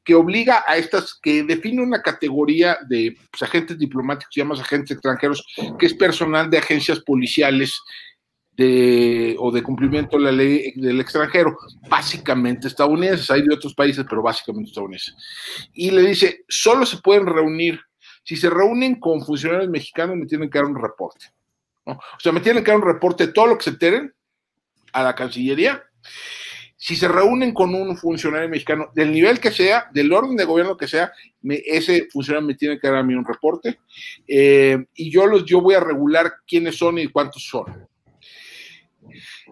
que obliga a estas, que define una categoría de pues, agentes diplomáticos, llamas agentes extranjeros, que es personal de agencias policiales de, o de cumplimiento de la ley del extranjero, básicamente estadounidenses, hay de otros países, pero básicamente estadounidenses. Y le dice, solo se pueden reunir, si se reúnen con funcionarios mexicanos, me tienen que dar un reporte. O sea, me tienen que dar un reporte de todo lo que se enteren a la Cancillería. Si se reúnen con un funcionario mexicano, del nivel que sea, del orden de gobierno que sea, ese funcionario me tiene que dar a mí un reporte. Eh, y yo, los, yo voy a regular quiénes son y cuántos son.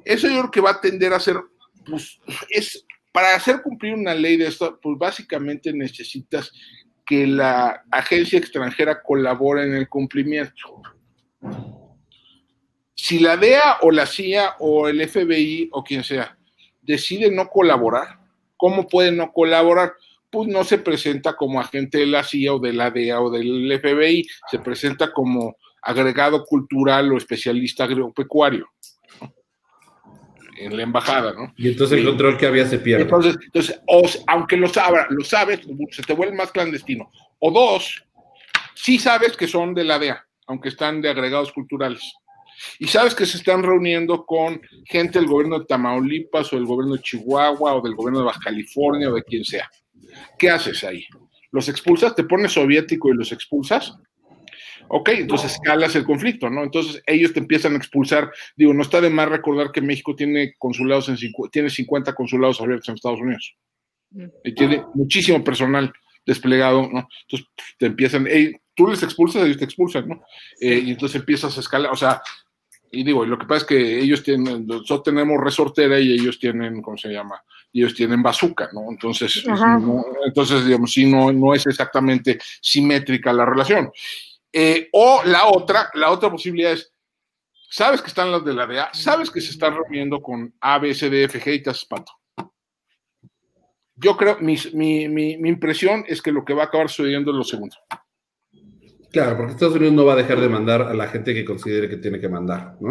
Eso yo creo que va a tender a ser, pues, es, para hacer cumplir una ley de esto, pues básicamente necesitas que la agencia extranjera colabore en el cumplimiento si la DEA o la CIA o el FBI o quien sea decide no colaborar, ¿cómo puede no colaborar? Pues no se presenta como agente de la CIA o de la DEA o del FBI, se presenta como agregado cultural o especialista agropecuario en la embajada, ¿no? Y entonces el control que había se pierde. Entonces, entonces aunque lo, sabes, lo sabes, se te vuelve más clandestino. O dos, sí sabes que son de la DEA, aunque están de agregados culturales. Y sabes que se están reuniendo con gente del gobierno de Tamaulipas o del gobierno de Chihuahua o del gobierno de Baja California o de quien sea. ¿Qué haces ahí? ¿Los expulsas? ¿Te pones soviético y los expulsas? Ok, entonces escalas el conflicto, ¿no? Entonces ellos te empiezan a expulsar. Digo, no está de más recordar que México tiene consulados en tiene 50 consulados abiertos en Estados Unidos. Mm. Y tiene muchísimo personal desplegado, ¿no? Entonces te empiezan, tú les expulsas, ellos te expulsan, ¿no? Eh, y entonces empiezas a escalar, o sea, y digo, lo que pasa es que ellos tienen, nosotros tenemos resortera y ellos tienen, ¿cómo se llama? ellos tienen bazooka, ¿no? Entonces, entonces digamos, sí, no, no es exactamente simétrica la relación. Eh, o la otra, la otra posibilidad es, sabes que están las de la DEA, sabes que se están reuniendo con A, B, C, D, F, G y te espanto. Yo creo, mi, mi, mi impresión es que lo que va a acabar sucediendo es lo segundo. Claro, porque Estados Unidos no va a dejar de mandar a la gente que considere que tiene que mandar, ¿no?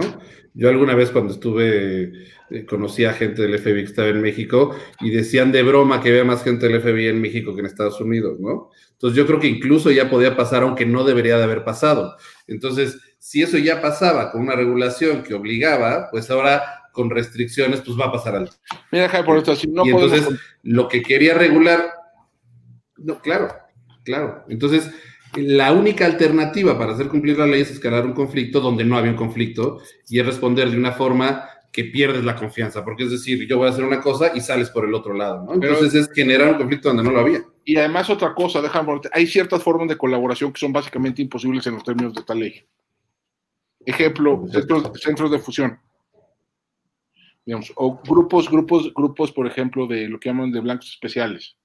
Yo alguna vez cuando estuve, eh, conocí a gente del FBI que estaba en México y decían de broma que había más gente del FBI en México que en Estados Unidos, ¿no? Entonces yo creo que incluso ya podía pasar, aunque no debería de haber pasado. Entonces, si eso ya pasaba con una regulación que obligaba, pues ahora con restricciones, pues va a pasar algo. Mira, por esto, si no y entonces, lo que quería regular, no, claro, claro. Entonces, la única alternativa para hacer cumplir la ley es escalar un conflicto donde no había un conflicto y es responder de una forma que pierdes la confianza, porque es decir, yo voy a hacer una cosa y sales por el otro lado, ¿no? Entonces es generar un conflicto donde no lo había. Y además otra cosa, déjame, hay ciertas formas de colaboración que son básicamente imposibles en los términos de tal ley. Ejemplo, centros, de fusión. Digamos, o grupos, grupos, grupos, por ejemplo, de lo que llaman de blancos especiales.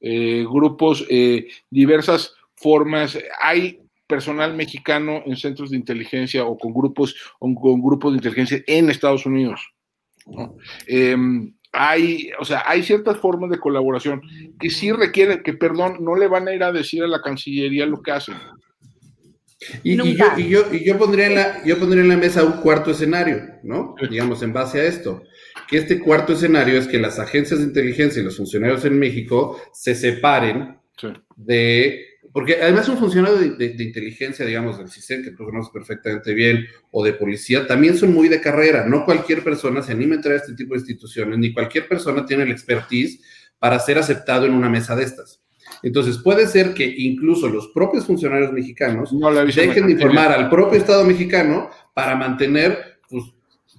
Eh, grupos, eh, diversas formas, hay personal mexicano en centros de inteligencia o con grupos, o con grupos de inteligencia en Estados Unidos. Em, hay, o sea, hay ciertas formas de colaboración que sí requieren, que perdón, no le van a ir a decir a la Cancillería lo que hacen. Y, yo, pondría en la, yo pondría en la mesa un cuarto escenario, ¿no? Digamos, en base a esto. Que este cuarto escenario es que las agencias de inteligencia y los funcionarios en México se separen de porque además un funcionario de, inteligencia, digamos, del CISEN, que tú conoces perfectamente bien, o de policía, también son muy de carrera. No cualquier persona se anima a entrar a este tipo de instituciones, ni cualquier persona tiene el expertise para ser aceptado en una mesa de estas. Entonces, puede ser que incluso los propios funcionarios mexicanos dejen de informar al propio Estado mexicano para mantener pues,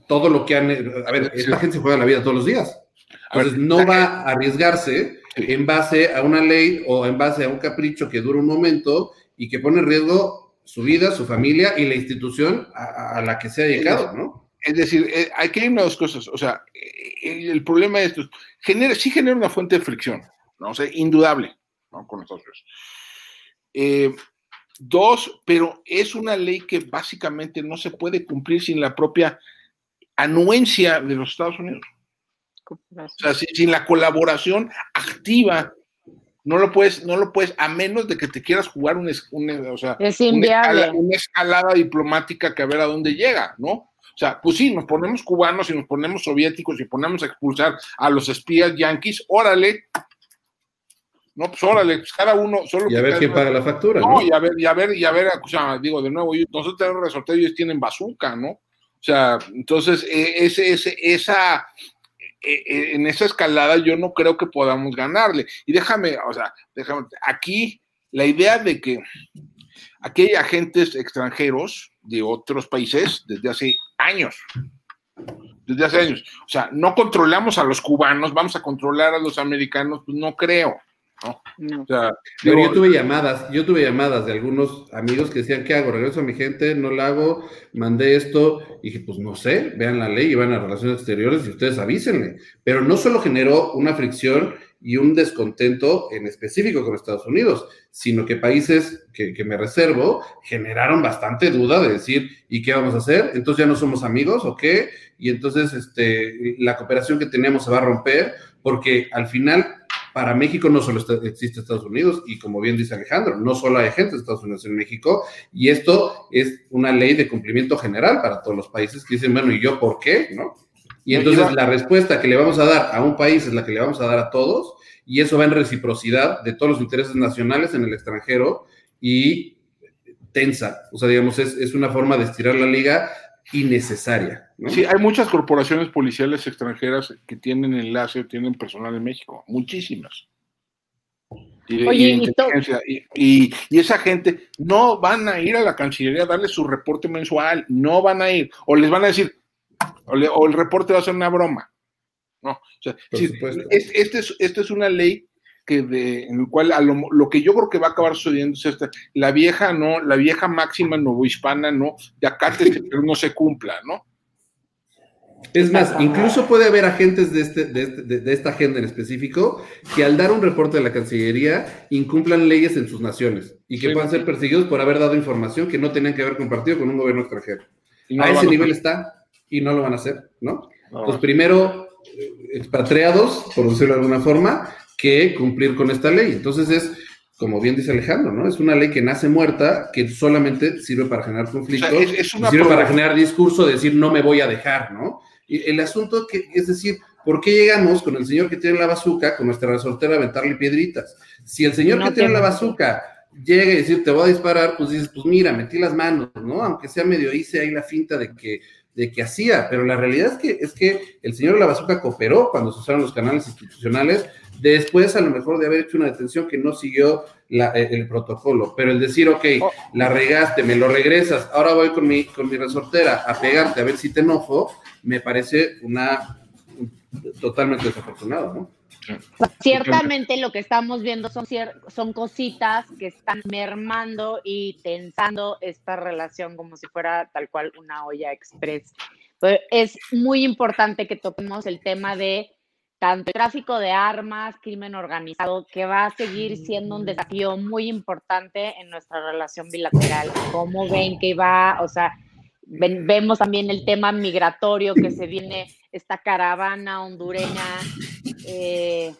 todo lo que han... A ver, la gente se juega la vida todos los días. Entonces, no va a arriesgarse en base a una ley o en base a un capricho que dura un momento y que pone en riesgo su vida, su familia y la institución a, la que se ha llegado, ¿no? Es decir, eh, hay que ir a dos cosas. O sea, eh, el, problema de esto genera, sí genera una fuente de fricción, ¿no? O sea, indudable, ¿no? Con nosotros. Eh, Dos, pero es una ley que básicamente no se puede cumplir sin la propia anuencia de los Estados Unidos. O sea, sin, la colaboración activa, no lo puedes, no lo puedes, a menos de que te quieras jugar un, o sea, una, escalada, diplomática que a ver a dónde llega, ¿no? O sea, pues sí, nos ponemos cubanos y nos ponemos soviéticos y ponemos a expulsar a los espías yanquis, órale, no, pues órale, pues cada uno. Solo y a ver quién paga la factura. No, y a ver, y a ver, y a ver, o sea, digo de nuevo, nosotros tenemos resortero y ellos tienen bazooka, ¿no? O sea, entonces, e, ese, ese, esa, en esa escalada yo no creo que podamos ganarle. Y déjame, o sea, déjame, aquí la idea de que aquí hay agentes extranjeros de otros países desde hace años. Desde hace años. O sea, no controlamos a los cubanos, vamos a controlar a los americanos, pues no creo. ¿No? O sea, yo tuve llamadas, yo tuve llamadas de algunos amigos que decían, ¿qué hago? ¿Regreso a mi gente? ¿No la hago? Mandé esto. Y dije, pues no sé, vean la ley y van a relaciones exteriores y ustedes avísenme. Pero no solo generó una fricción y un descontento en específico con Estados Unidos, sino que países que, que, me reservo generaron bastante duda de decir, ¿y qué vamos a hacer? Entonces ya no somos amigos o qué? Y entonces este, la cooperación que teníamos se va a romper porque al final para México no solo existe Estados Unidos y como bien dice Alejandro, no solo hay gente de Estados Unidos en México y esto es una ley de cumplimiento general para todos los países que dicen, bueno, ¿y yo por qué? ¿No? Y entonces la respuesta que le vamos a dar a un país es la que le vamos a dar a todos y eso va en reciprocidad de todos los intereses nacionales en el extranjero y tensa, o sea, digamos, es, es una forma de estirar la liga innecesaria. Sí, hay muchas corporaciones policiales extranjeras que tienen enlace, tienen personal en México, muchísimas. Y, y, esa gente no van a ir a la Cancillería a darle su reporte mensual, no van a ir, o les van a decir, o, el reporte va a ser una broma. No, o sea, este es, esto es una ley que de, en el cual lo, que yo creo que va a acabar sucediendo es esta, la vieja, ¿no? La vieja máxima novohispana, ¿no? De acá pero no se cumpla, ¿no? Es más, incluso puede haber agentes de, este, de, este, de, esta agenda en específico que al dar un reporte de la Cancillería incumplan leyes en sus naciones y que puedan ser perseguidos por haber dado información que no tenían que haber compartido con un gobierno extranjero. a ese nivel está y no lo van a hacer, ¿no? Pues primero, eh, expatriados, por decirlo de alguna forma, que cumplir con esta ley. Entonces es, como bien dice Alejandro, ¿no? Es una ley que nace muerta, que solamente sirve para generar conflictos, sirve para generar discurso, de decir no me voy a dejar, ¿no? Y el asunto que, es decir, ¿por qué llegamos con el señor que tiene la bazuca, con nuestra resortera, a aventarle piedritas? Si el señor que tiene la bazuca llega y decir te voy a disparar, pues dices, pues mira, metí las manos, ¿no? Aunque sea medio hice ahí la finta de que de que hacía, pero la realidad es que, es que el señor de la bazuca cooperó cuando se usaron los canales institucionales después a lo mejor de haber hecho una detención que no siguió eh, el, protocolo, pero el decir, ok, oh. la regaste, me lo regresas, ahora voy con mi, con mi resortera a pegarte a ver si te enojo, me parece una totalmente desafortunado, ¿no? Ciertamente lo que estamos viendo son, son cositas que están mermando y tensando esta relación como si fuera tal cual una olla express. es muy importante que toquemos el tema de tanto tráfico de armas, crimen organizado, que va a seguir siendo un desafío muy importante en nuestra relación bilateral. ¿Cómo ven que va? O sea, vemos también el tema migratorio que se viene, esta caravana hondureña. Eh,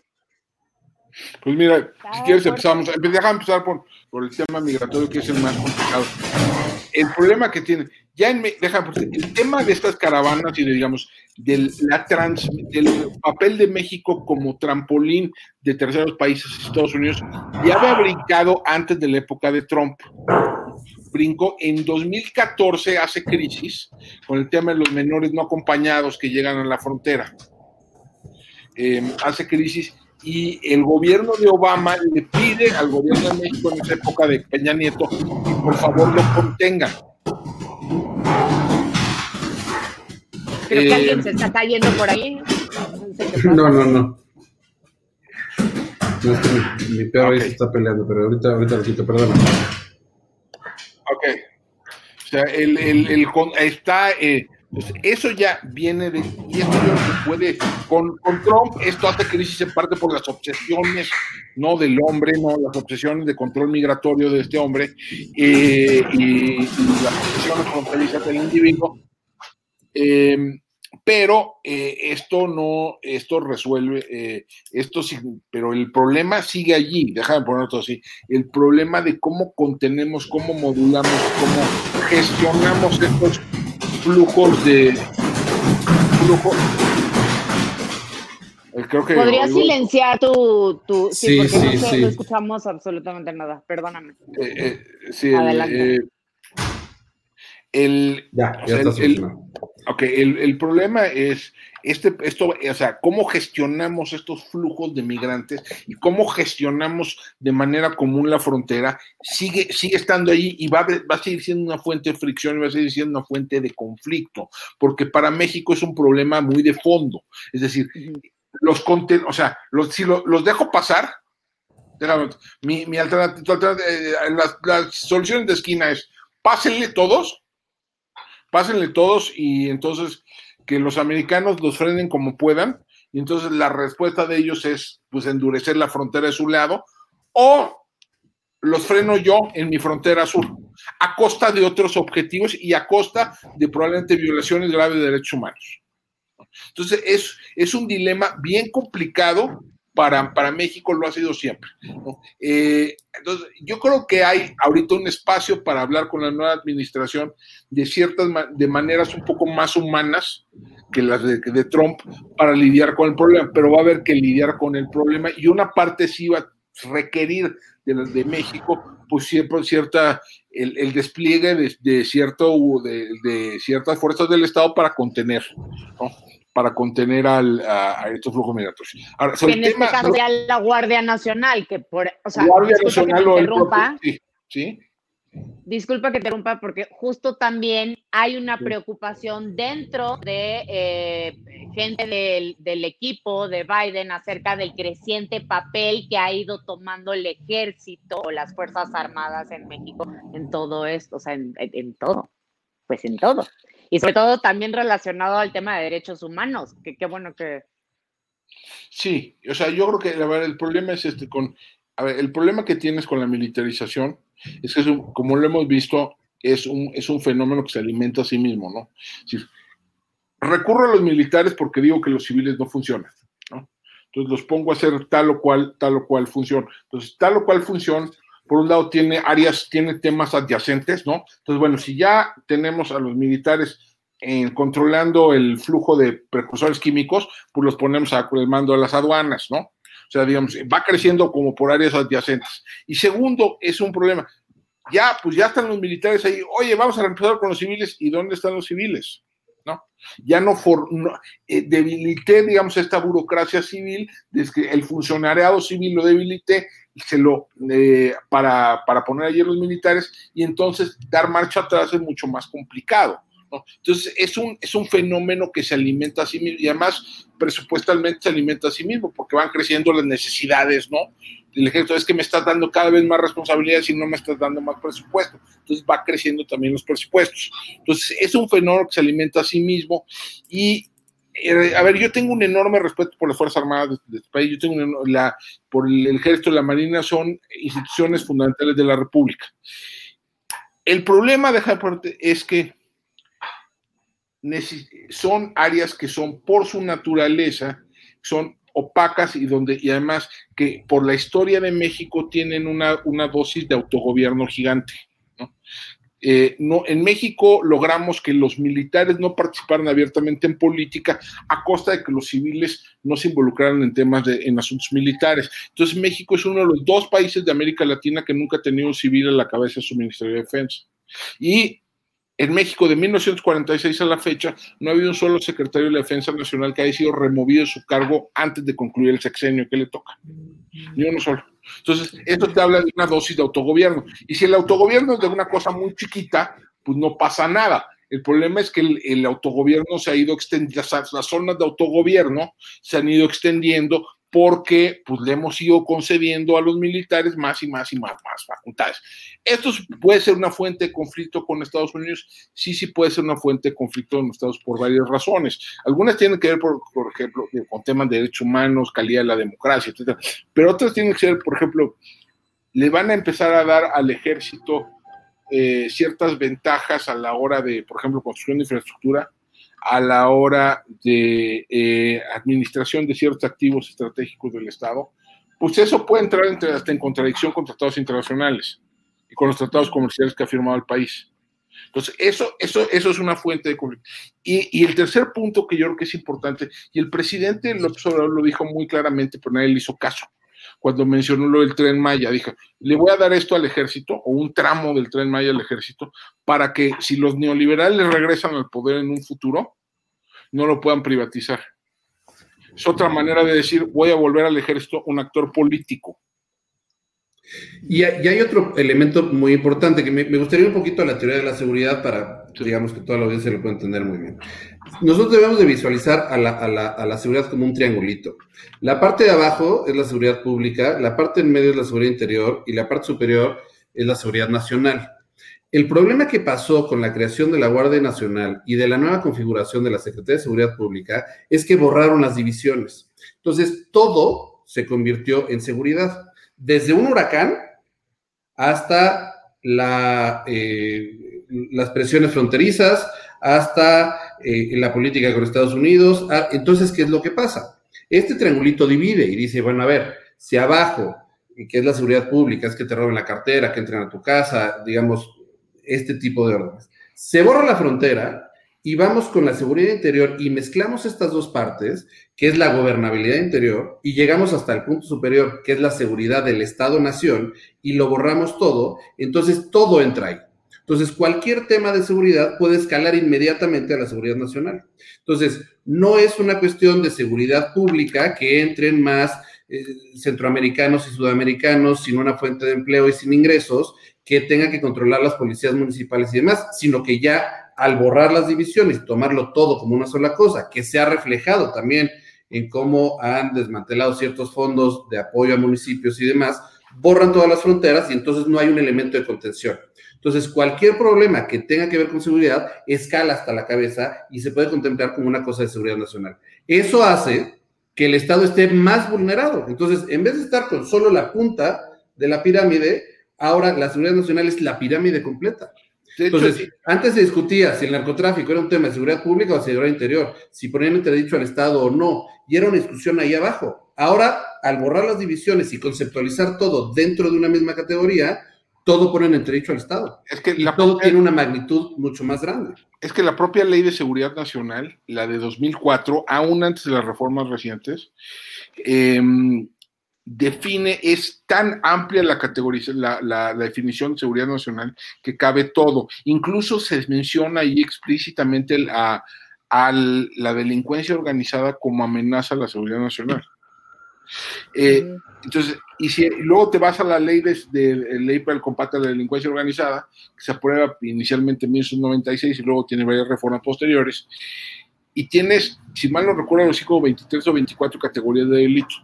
pues mira, si quieres empezamos, déjame empezar por, por el tema migratorio, que es el más complicado. El problema que tiene, ya en, el tema de estas caravanas y de, digamos, del, la trans, del papel de México como trampolín de terceros países, Estados Unidos, ya había brincado antes de la época de Trump. Brincó en 2014, hace crisis, con el tema de los menores no acompañados que llegan a la frontera. Em, hace crisis y el gobierno de Obama le pide al gobierno de México en esa época de Peña Nieto que por favor lo contengan Creo que alguien se está cayendo por ahí. No, no, no. No es que mi, perro ahí se está peleando, pero ahorita, ahorita lo quito, perdón. O sea, el, el, el está, eh, Entonces, eso ya viene de, y esto se puede, con, con, Trump, esto hace crisis en parte por las obsesiones, no del hombre, no, las obsesiones de control migratorio de este hombre, eh, y, las obsesiones fronterizas del individuo. Eh, pero eh, esto no, esto resuelve, eh, esto sí, pero el problema sigue allí, déjame ponerlo así, el problema de cómo contenemos, cómo modulamos, cómo gestionamos estos flujos de flujo. Eh, creo que Podrías silenciar tu, tu sí, porque no, no, escuchamos absolutamente nada, perdóname. sí, Adelante. El, ya, ya el, Ok, el, problema es este, esto, o sea, cómo gestionamos estos flujos de migrantes y cómo gestionamos de manera común la frontera, sigue, sigue estando ahí y va a, va a seguir siendo una fuente de fricción y va a seguir siendo una fuente de conflicto, porque para México es un problema muy de fondo. Es decir, los o sea, los, si los dejo pasar, mi, mi alternativa, eh, las, las soluciones de esquina es pásenle todos pásenle todos y entonces que los americanos los frenen como puedan y entonces la respuesta de ellos es pues endurecer la frontera de su lado o los freno yo en mi frontera sur a costa de otros objetivos y a costa de probablemente violaciones graves de derechos humanos. Entonces es, es un dilema bien complicado para, para México lo ha sido siempre. Eh, entonces, yo creo que hay ahorita un espacio para hablar con la nueva administración de ciertas de maneras un poco más humanas que las de, de, Trump para lidiar con el problema, pero va a haber que lidiar con el problema y una parte sí va a requerir de, de México, pues siempre cierta, el, el despliegue de, de cierto, de, de, ciertas fuerzas del Estado para contener. ¿no? Para contener al, a, estos flujos migratorios. Ahora, en este caso ya la Guardia Nacional, que por, o sea, Guardia Nacional que interrumpa, sí, sí. Disculpa que te interrumpa, porque justo también hay una preocupación dentro de eh, gente del, del, equipo de Biden acerca del creciente papel que ha ido tomando el ejército o las Fuerzas Armadas en México en todo esto, o sea, en, en todo, pues en todo y sobre todo también relacionado al tema de derechos humanos, que qué bueno que... Sí, o sea, yo creo que a ver, el problema es este con, a ver, el problema que tienes con la militarización es que, como lo hemos visto, es un, es un fenómeno que se alimenta a sí mismo, ¿no? recurro a los militares porque digo que los civiles no funcionan, ¿no? Entonces los pongo a hacer tal o cual, tal o cual función. Entonces, tal o cual función por un lado tiene áreas, tiene temas adyacentes, ¿no? Entonces, bueno, si ya tenemos a los militares eh, controlando el flujo de precursores químicos, pues los ponemos a el mando de las aduanas, ¿no? O sea, digamos, va creciendo como por áreas adyacentes. Y segundo, es un problema. Ya, pues ya están los militares ahí. Oye, vamos a empezar con los civiles. ¿Y dónde están los civiles? ¿No? Ya no, for, eh, debilité, digamos, esta burocracia civil, desde el funcionariado civil lo debilité se lo, eh, para, para, poner allí los militares y entonces dar marcha atrás es mucho más complicado. ¿no? Entonces es un, es un fenómeno que se alimenta a sí mismo y además presupuestalmente se alimenta a sí mismo porque van creciendo las necesidades, ¿no? El ejército es que me estás dando cada vez más responsabilidades y no me estás dando más presupuesto. Entonces va creciendo también los presupuestos. Entonces es un fenómeno que se alimenta a sí mismo y eh, a ver, yo tengo un enorme respeto por las Fuerzas Armadas de, este país, yo tengo la, por el, ejército y la marina, son instituciones fundamentales de la República. El problema de parte es que son áreas que son por su naturaleza, son opacas y donde y además que por la historia de México tienen una, una dosis de autogobierno gigante. ¿no? Eh, no, en México logramos que los militares no participaran abiertamente en política a costa de que los civiles no se involucraran en temas de en asuntos militares. Entonces México es uno de los dos países de América Latina que nunca ha tenido un civil en la cabeza de su Ministerio de Defensa. Y en México, de 1946 a la fecha, no ha habido un solo secretario de la Defensa Nacional que haya sido removido de su cargo antes de concluir el sexenio que le toca. Ni uno solo. Entonces, esto te habla de una dosis de autogobierno. Y si el autogobierno es de una cosa muy chiquita, pues no pasa nada. El problema es que el, autogobierno se ha ido extendiendo, las zonas de autogobierno se han ido extendiendo porque pues, le hemos ido concediendo a los militares más y más y más, más facultades. Esto puede ser una fuente de conflicto con Estados Unidos, sí, sí puede ser una fuente de conflicto con Estados Unidos por varias razones. Algunas tienen que ver, por, ejemplo, con temas de derechos humanos, calidad de la democracia, etcétera, pero otras tienen que ser, por ejemplo, le van a empezar a dar al ejército eh, ciertas ventajas a la hora de, por ejemplo, construcción de infraestructura, a la hora de eh, administración de ciertos activos estratégicos del Estado, pues eso puede entrar entre, hasta en contradicción con tratados internacionales y con los tratados comerciales que ha firmado el país. Entonces, eso, eso, eso es una fuente de conflicto. Y, el tercer punto que yo creo que es importante, y el presidente López Obrador lo dijo muy claramente, pero nadie le hizo caso, cuando mencionó lo del tren Maya, dije, le voy a dar esto al ejército o un tramo del tren Maya al ejército para que si los neoliberales regresan al poder en un futuro, no lo puedan privatizar. Es otra manera de decir, voy a volver al ejército un actor político. Y, hay otro elemento muy importante que me, gustaría un poquito a la teoría de la seguridad para, digamos, que toda la audiencia lo pueda entender muy bien. Nosotros debemos de visualizar a la, seguridad como un triangulito. La parte de abajo es la seguridad pública, la parte en medio es la seguridad interior y la parte superior es la seguridad nacional. El problema que pasó con la creación de la Guardia Nacional y de la nueva configuración de la Secretaría de Seguridad Pública es que borraron las divisiones. Entonces, todo se convirtió en seguridad, desde un huracán hasta eh, las presiones fronterizas, hasta eh, la política con Estados Unidos. Ah, entonces, ¿qué es lo que pasa? Este triangulito divide y dice, bueno, a ver, si abajo, que es la seguridad pública, es que te roben la cartera, que entren a tu casa, digamos, este tipo de órdenes. Se borra la frontera y vamos con la seguridad interior y mezclamos estas dos partes, que es la gobernabilidad interior, y llegamos hasta el punto superior, que es la seguridad del Estado-Nación, y lo borramos todo, entonces todo entra ahí. Entonces, cualquier tema de seguridad puede escalar inmediatamente a la seguridad nacional. Entonces, no es una cuestión de seguridad pública que entren más eh, centroamericanos y sudamericanos sin una fuente de empleo y sin ingresos, que tengan que controlar las policías municipales y demás, sino que ya al borrar las divisiones tomarlo todo como una sola cosa, que se ha reflejado también en cómo han desmantelado ciertos fondos de apoyo a municipios y demás, borran todas las fronteras y entonces no hay un elemento de contención. Entonces, cualquier problema que tenga que ver con seguridad escala hasta la cabeza y se puede contemplar como una cosa de seguridad nacional. Eso hace que el Estado esté más vulnerado. Entonces, en vez de estar con solo la punta de la pirámide, ahora la seguridad nacional es la pirámide completa. Entonces, antes se discutía si el narcotráfico era un tema de seguridad pública o seguridad interior, si ponían entredicho al Estado o no, y era una discusión ahí abajo. Ahora, al borrar las divisiones y conceptualizar todo dentro de una misma categoría, todo pone en entredicho al Estado. Es que todo tiene una magnitud mucho más grande. Es que la propia ley de seguridad nacional, la de 2004, aún antes de las reformas recientes, eh, define, es tan amplia la categoría, la, definición de seguridad nacional que cabe todo. Incluso se menciona ahí explícitamente a, la delincuencia organizada como amenaza a la seguridad nacional. Eh, entonces, y si luego te vas a la ley de, ley para el combate a la delincuencia organizada, que se aprueba inicialmente en 1996 y luego tiene varias reformas posteriores, y tienes, si mal no recuerdo, los 23 o 24 categorías de delito.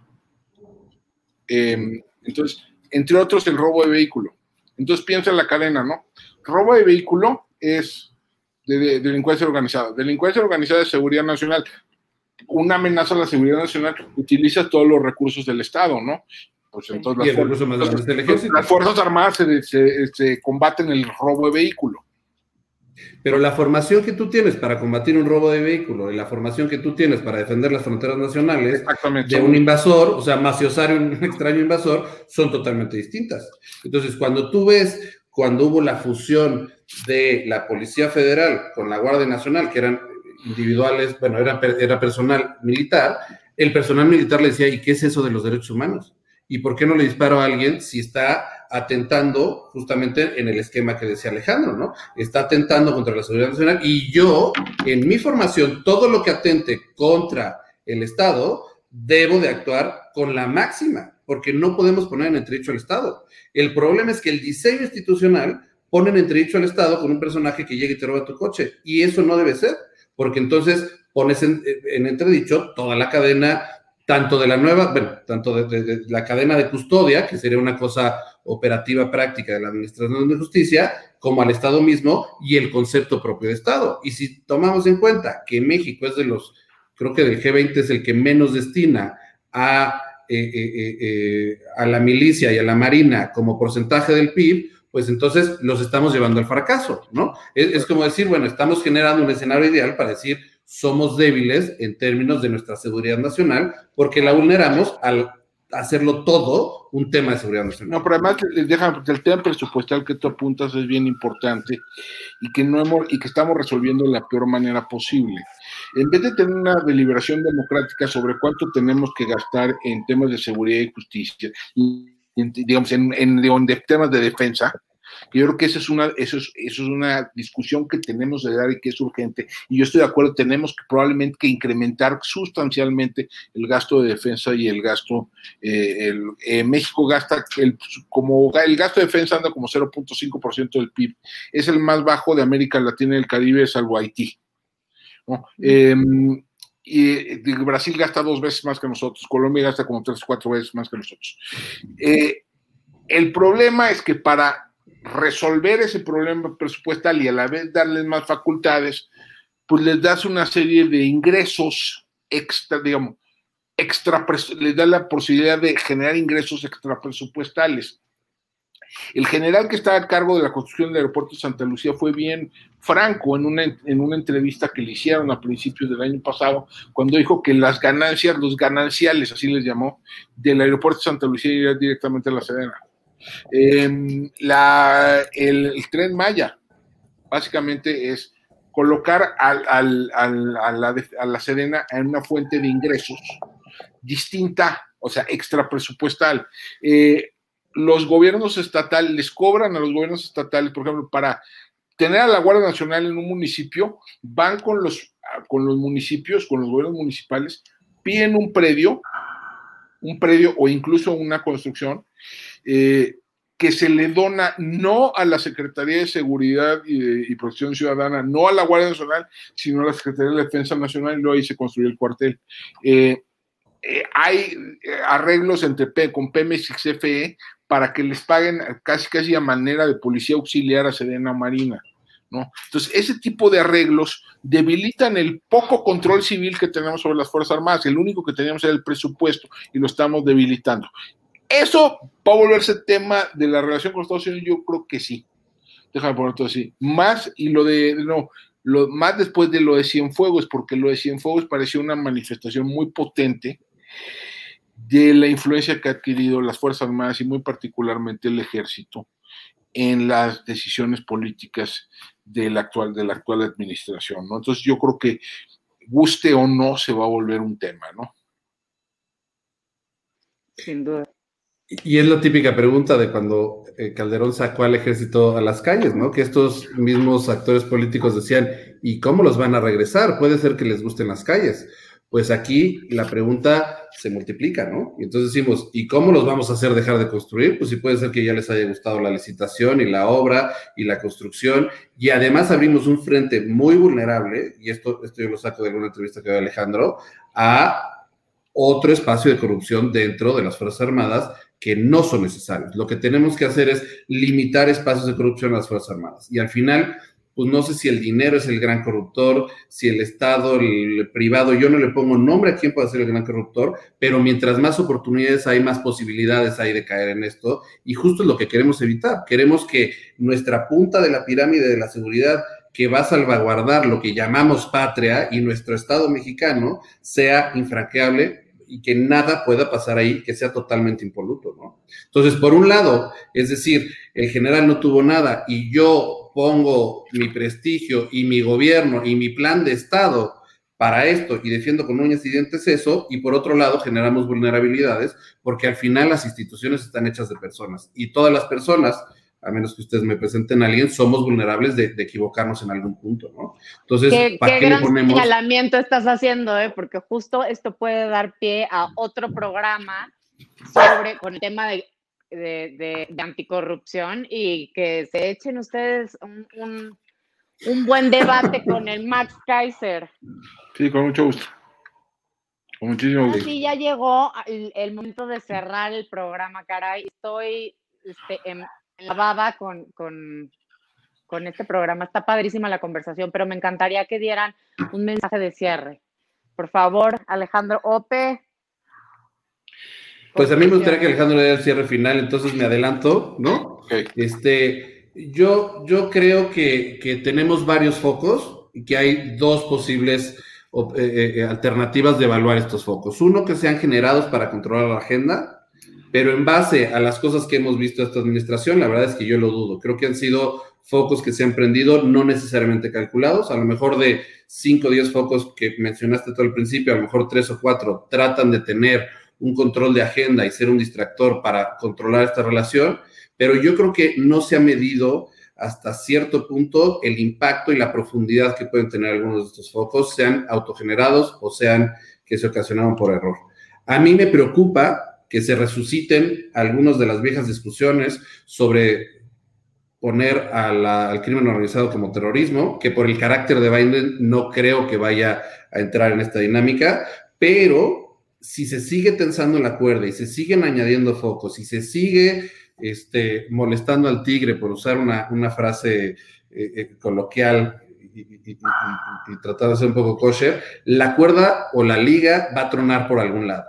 Em, entonces, entre otros, el robo de vehículo. Entonces, piensa en la cadena, ¿no? Robo de vehículo es de, delincuencia organizada. Delincuencia organizada es seguridad nacional. Una amenaza a la seguridad nacional utiliza todos los recursos del Estado, ¿no? Pues entonces las, fuerzas, Armadas se, se combaten el robo de vehículo. Pero la formación que tú tienes para combatir un robo de vehículo y la formación que tú tienes para defender las fronteras nacionales de un invasor, o sea, mafiosar un extraño invasor, son totalmente distintas. Entonces, cuando tú ves, cuando hubo la fusión de la Policía Federal con la Guardia Nacional, que eran individuales, bueno, era, era personal militar, el personal militar le decía, ¿y qué es eso de los derechos humanos? ¿Y por qué no le disparo a alguien si está atentando justamente en el esquema que decía Alejandro, ¿no? Está atentando contra la seguridad nacional y yo, en mi formación, todo lo que atente contra el Estado, debo de actuar con la máxima, porque no podemos poner en entredicho al Estado. El problema es que el diseño institucional pone en entredicho al Estado con un personaje que llega y te roba tu coche, y eso no debe ser, porque entonces pones en, en entredicho toda la cadena tanto de la nueva, bueno, tanto de, la cadena de custodia, que sería una cosa operativa práctica de la Administración de Justicia, como al Estado mismo y el concepto propio de Estado. Y si tomamos en cuenta que México es de los, creo que del G20 es el que menos destina a, eh, eh, eh, a la milicia y a la marina como porcentaje del PIB, pues entonces los estamos llevando al fracaso, ¿no? es como decir, bueno, estamos generando un escenario ideal para decir, somos débiles en términos de nuestra seguridad nacional porque la vulneramos al hacerlo todo un tema de seguridad nacional. No, pero además les dejan, el tema presupuestal que tú apuntas es bien importante y que no hemos, y que estamos resolviendo de la peor manera posible. En vez de tener una deliberación democrática sobre cuánto tenemos que gastar en temas de seguridad y justicia, digamos, en, en, en temas de defensa, yo creo que esa es una, eso es, eso es una discusión que tenemos de dar y que es urgente. Y yo estoy de acuerdo, tenemos que probablemente que incrementar sustancialmente el gasto de defensa y el gasto, eh, el, eh, México gasta, el, como el gasto de defensa anda como 0.5% del PIB, es el más bajo de América Latina y el Caribe, salvo Haití. Em, y Brasil gasta dos veces más que nosotros, Colombia gasta como tres, cuatro veces más que nosotros. Eh, el problema es que para resolver ese problema presupuestal y a la vez darles más facultades, pues les das una serie de ingresos extra, digamos, extra, les da la posibilidad de generar ingresos extra presupuestales. El general que estaba a cargo de la construcción del aeropuerto de Santa Lucía fue bien franco en una, en una entrevista que le hicieron a principios del año pasado, cuando dijo que las ganancias, los gananciales, así les llamó, del aeropuerto de Santa Lucía irían directamente a la Sedena. Em, la, el, tren Maya, básicamente es colocar al, al, a, la, a, la, en una fuente de ingresos distinta, o sea, extra presupuestal. Eh, los gobiernos estatales les cobran a los gobiernos estatales, por ejemplo, para tener a la Guardia Nacional en un municipio, van con los, con los municipios, con los gobiernos municipales, piden un predio, un predio o incluso una construcción, eh, que se le dona no a la Secretaría de Seguridad y, Protección Ciudadana, no a la Guardia Nacional, sino a la Secretaría de Defensa Nacional y luego ahí se construyó el cuartel. Eh, eh, hay arreglos entre P, con Pemex y CFE para que les paguen casi casi a manera de policía auxiliar a Sedena Marina. ¿No? Entonces, ese tipo de arreglos debilitan el poco control civil que tenemos sobre las Fuerzas Armadas. El único que teníamos era el presupuesto y lo estamos debilitando. Eso va a volverse tema de la relación con Estados Unidos, yo creo que sí. Déjame poner todo así. Más y lo de, no, más después de lo de Cienfuegos, porque lo de Cienfuegos pareció una manifestación muy potente de la influencia que ha adquirido las Fuerzas Armadas y muy particularmente el ejército en las decisiones políticas de la actual, de la actual administración, ¿no? Entonces yo creo que guste o no se va a volver un tema, ¿no? Sin duda. Y es la típica pregunta de cuando eh, Calderón sacó al ejército a las calles, ¿no? Que estos mismos actores políticos decían, ¿y cómo los van a regresar? Puede ser que les gusten las calles. Pues aquí la pregunta se multiplica, ¿no? Y entonces decimos, ¿y cómo los vamos a hacer dejar de construir? Pues sí puede ser que ya les haya gustado la licitación y la obra y la construcción. Y además abrimos un frente muy vulnerable, y esto, esto yo lo saco de alguna entrevista que dio Alejandro, a otro espacio de corrupción dentro de las Fuerzas Armadas que no son necesarios. Lo que tenemos que hacer es limitar espacios de corrupción a las Fuerzas Armadas. Y al final, pues no sé si el dinero es el gran corruptor, si el Estado, el privado, yo no le pongo nombre a quién puede ser el gran corruptor, pero mientras más oportunidades hay, más posibilidades hay de caer en esto. Y justo es lo que queremos evitar. Queremos que nuestra punta de la pirámide de la seguridad que va a salvaguardar lo que llamamos patria y nuestro Estado mexicano sea infranqueable y que nada pueda pasar ahí que sea totalmente impoluto, ¿no? Entonces, por un lado, es decir, el general no tuvo nada y yo pongo mi prestigio y mi gobierno y mi plan de Estado para esto y defiendo con uñas y dientes eso, y por otro lado generamos vulnerabilidades porque al final las instituciones están hechas de personas y todas las personas a menos que ustedes me presenten a alguien, somos vulnerables de, equivocarnos en algún punto, ¿no? Entonces, ¿Qué, ¿para qué, qué gran ponemos? señalamiento estás haciendo, ¿eh? Porque justo esto puede dar pie a otro programa sobre, con el tema de, de, anticorrupción y que se echen ustedes un, un, un buen debate con el Max Kaiser. Sí, con mucho gusto. Muchísimas gracias. Sí, ya llegó el, momento de cerrar el programa, caray. Estoy este, en, la baba con, con, con este programa. Está padrísima la conversación, pero me encantaría que dieran un mensaje de cierre. Por favor, Alejandro Ope. Pues a mí me gustaría que Alejandro dé el cierre final, entonces me adelanto, ¿no? Este, yo, yo creo que, que, tenemos varios focos y que hay dos posibles eh, eh, eh, alternativas de evaluar estos focos. Uno, que sean generados para controlar la agenda, pero en base a las cosas que hemos visto esta administración, la verdad es que yo lo dudo. Creo que han sido focos que se han prendido, no necesariamente calculados, a lo mejor de 5 o 10 focos que mencionaste todo al principio, a lo mejor 3 o 4 tratan de tener un control de agenda y ser un distractor para controlar esta relación, pero yo creo que no se ha medido hasta cierto punto el impacto y la profundidad que pueden tener algunos de estos focos, sean autogenerados o sean que se ocasionaron por error. A mí me preocupa que se resuciten algunas de las viejas discusiones sobre poner al crimen organizado como terrorismo, que por el carácter de Biden no creo que vaya a entrar en esta dinámica, pero si se sigue tensando la cuerda y se siguen añadiendo focos y se sigue este, molestando al tigre, por usar una, frase eh, eh, coloquial y, tratar de ser un poco kosher, la cuerda o la liga va a tronar por algún lado.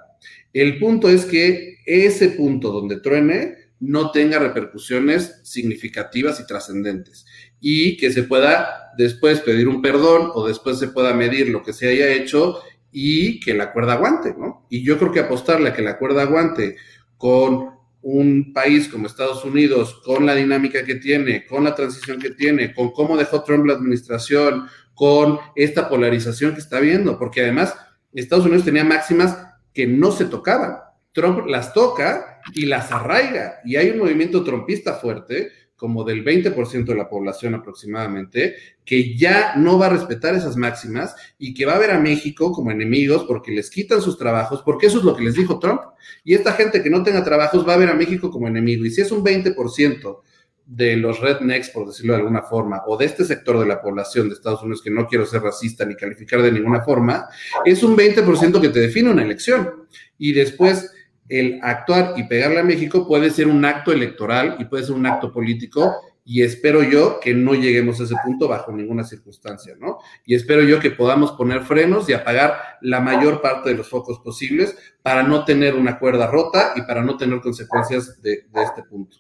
El punto es que ese punto donde truene no tenga repercusiones significativas y trascendentes y que se pueda después pedir un perdón o después se pueda medir lo que se haya hecho y que la cuerda aguante, ¿no? Y yo creo que apostarle a que la cuerda aguante con un país como Estados Unidos, con la dinámica que tiene, con la transición que tiene, con cómo dejó Trump la administración, con esta polarización que está viendo, porque además Estados Unidos tenía máximas que no se tocaban. Trump las toca y las arraiga. Y hay un movimiento trompista fuerte, como del 20% de la población aproximadamente, que ya no va a respetar esas máximas y que va a ver a México como enemigos porque les quitan sus trabajos, porque eso es lo que les dijo Trump. Y esta gente que no tenga trabajos va a ver a México como enemigo. Y si es un 20% de los rednecks, por decirlo de alguna forma, o de este sector de la población de Estados Unidos, que no quiero ser racista ni calificar de ninguna forma, es un 20% que te define una elección. Y después el actuar y pegarle a México puede ser un acto electoral y puede ser un acto político y espero yo que no lleguemos a ese punto bajo ninguna circunstancia, ¿no? Y espero yo que podamos poner frenos y apagar la mayor parte de los focos posibles para no tener una cuerda rota y para no tener consecuencias de, este punto.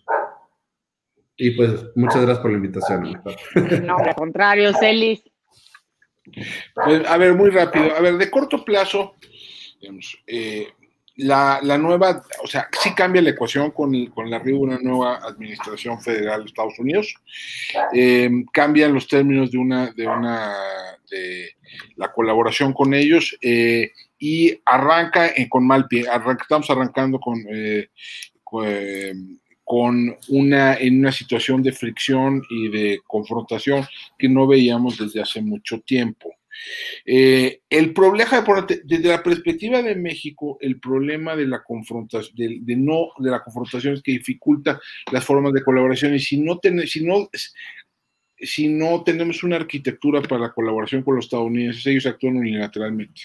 Y pues muchas gracias por la invitación. No, al contrario, Celis. Pues, a ver, muy rápido. A ver, de corto plazo, digamos, eh, la, la, nueva, o sea, sí cambia la ecuación con, con el arribo de una nueva administración federal de Estados Unidos. Eh, cambian los términos de una, de una, de la colaboración con ellos eh, y arranca con mal pie. estamos arrancando con, eh, con, una, en una situación de fricción y de confrontación que no veíamos desde hace mucho tiempo. Eh, el problema, desde la perspectiva de México, el problema de la confrontación, de, no, de la confrontación es que dificulta las formas de colaboración y si no, si no, si no tenemos una arquitectura para la colaboración con los estadounidenses, ellos actúan unilateralmente.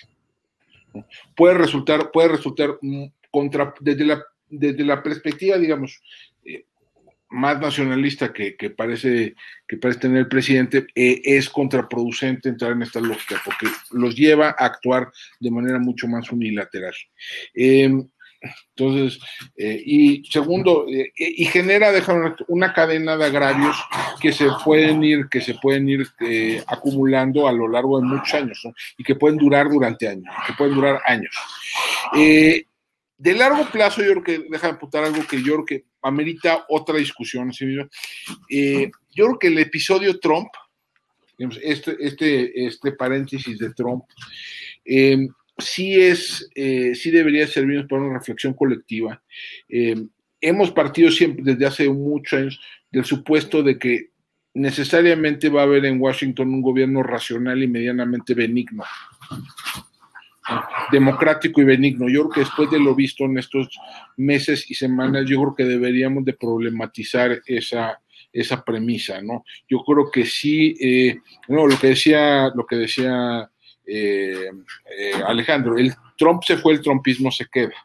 Puede resultar, puede resultar mm, contra, desde la, desde la perspectiva, digamos, eh, más nacionalista que, parece, que parece tener el presidente, eh, es contraproducente entrar en esta lógica, porque los lleva a actuar de manera mucho más unilateral. Em, entonces, eh, y segundo, eh, y genera deja una cadena de agravios que se pueden ir, que se pueden ir acumulando a lo largo de muchos años, y que pueden durar durante años, que pueden durar años. De largo plazo, yo creo que, deja de apuntar algo que yo creo que amerita otra discusión. ¿sí? Eh, yo creo que el episodio Trump, este, este, este paréntesis de Trump, eh, sí es, eh, sí debería servirnos para una reflexión colectiva. hemos partido siempre desde hace muchos años del supuesto de que necesariamente va a haber en Washington un gobierno racional y medianamente benigno democrático y benigno. Yo creo que después de lo visto en estos meses y semanas, yo creo que deberíamos de problematizar esa, esa premisa, ¿no? Yo creo que sí, eh, lo que decía, lo que decía eh, eh, Alejandro. El Trump se fue, el trumpismo se queda.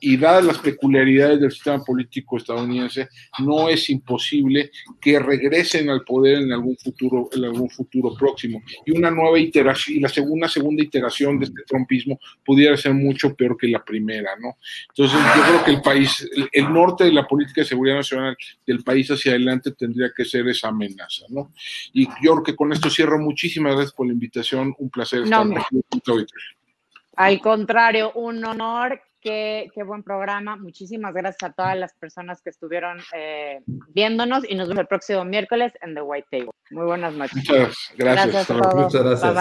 Y dadas las peculiaridades del sistema político estadounidense, no es imposible que regresen al poder en algún futuro, en algún futuro próximo. Y una nueva iteración, y la segunda, segunda iteración de este trumpismo pudiera ser mucho peor que la primera, ¿no? Entonces, yo creo que el país, el, norte de la política de seguridad nacional del país hacia adelante tendría que ser esa amenaza, ¿no? Y yo creo que con esto cierro. Muchísimas gracias por la invitación. Un placer estar aquí. Al contrario, un honor Qué, buen programa. Muchísimas gracias a todas las personas que estuvieron eh, viéndonos y nos vemos el próximo miércoles en The White Table. Muy buenas noches. Muchas gracias. Gracias a todos. Muchas gracias.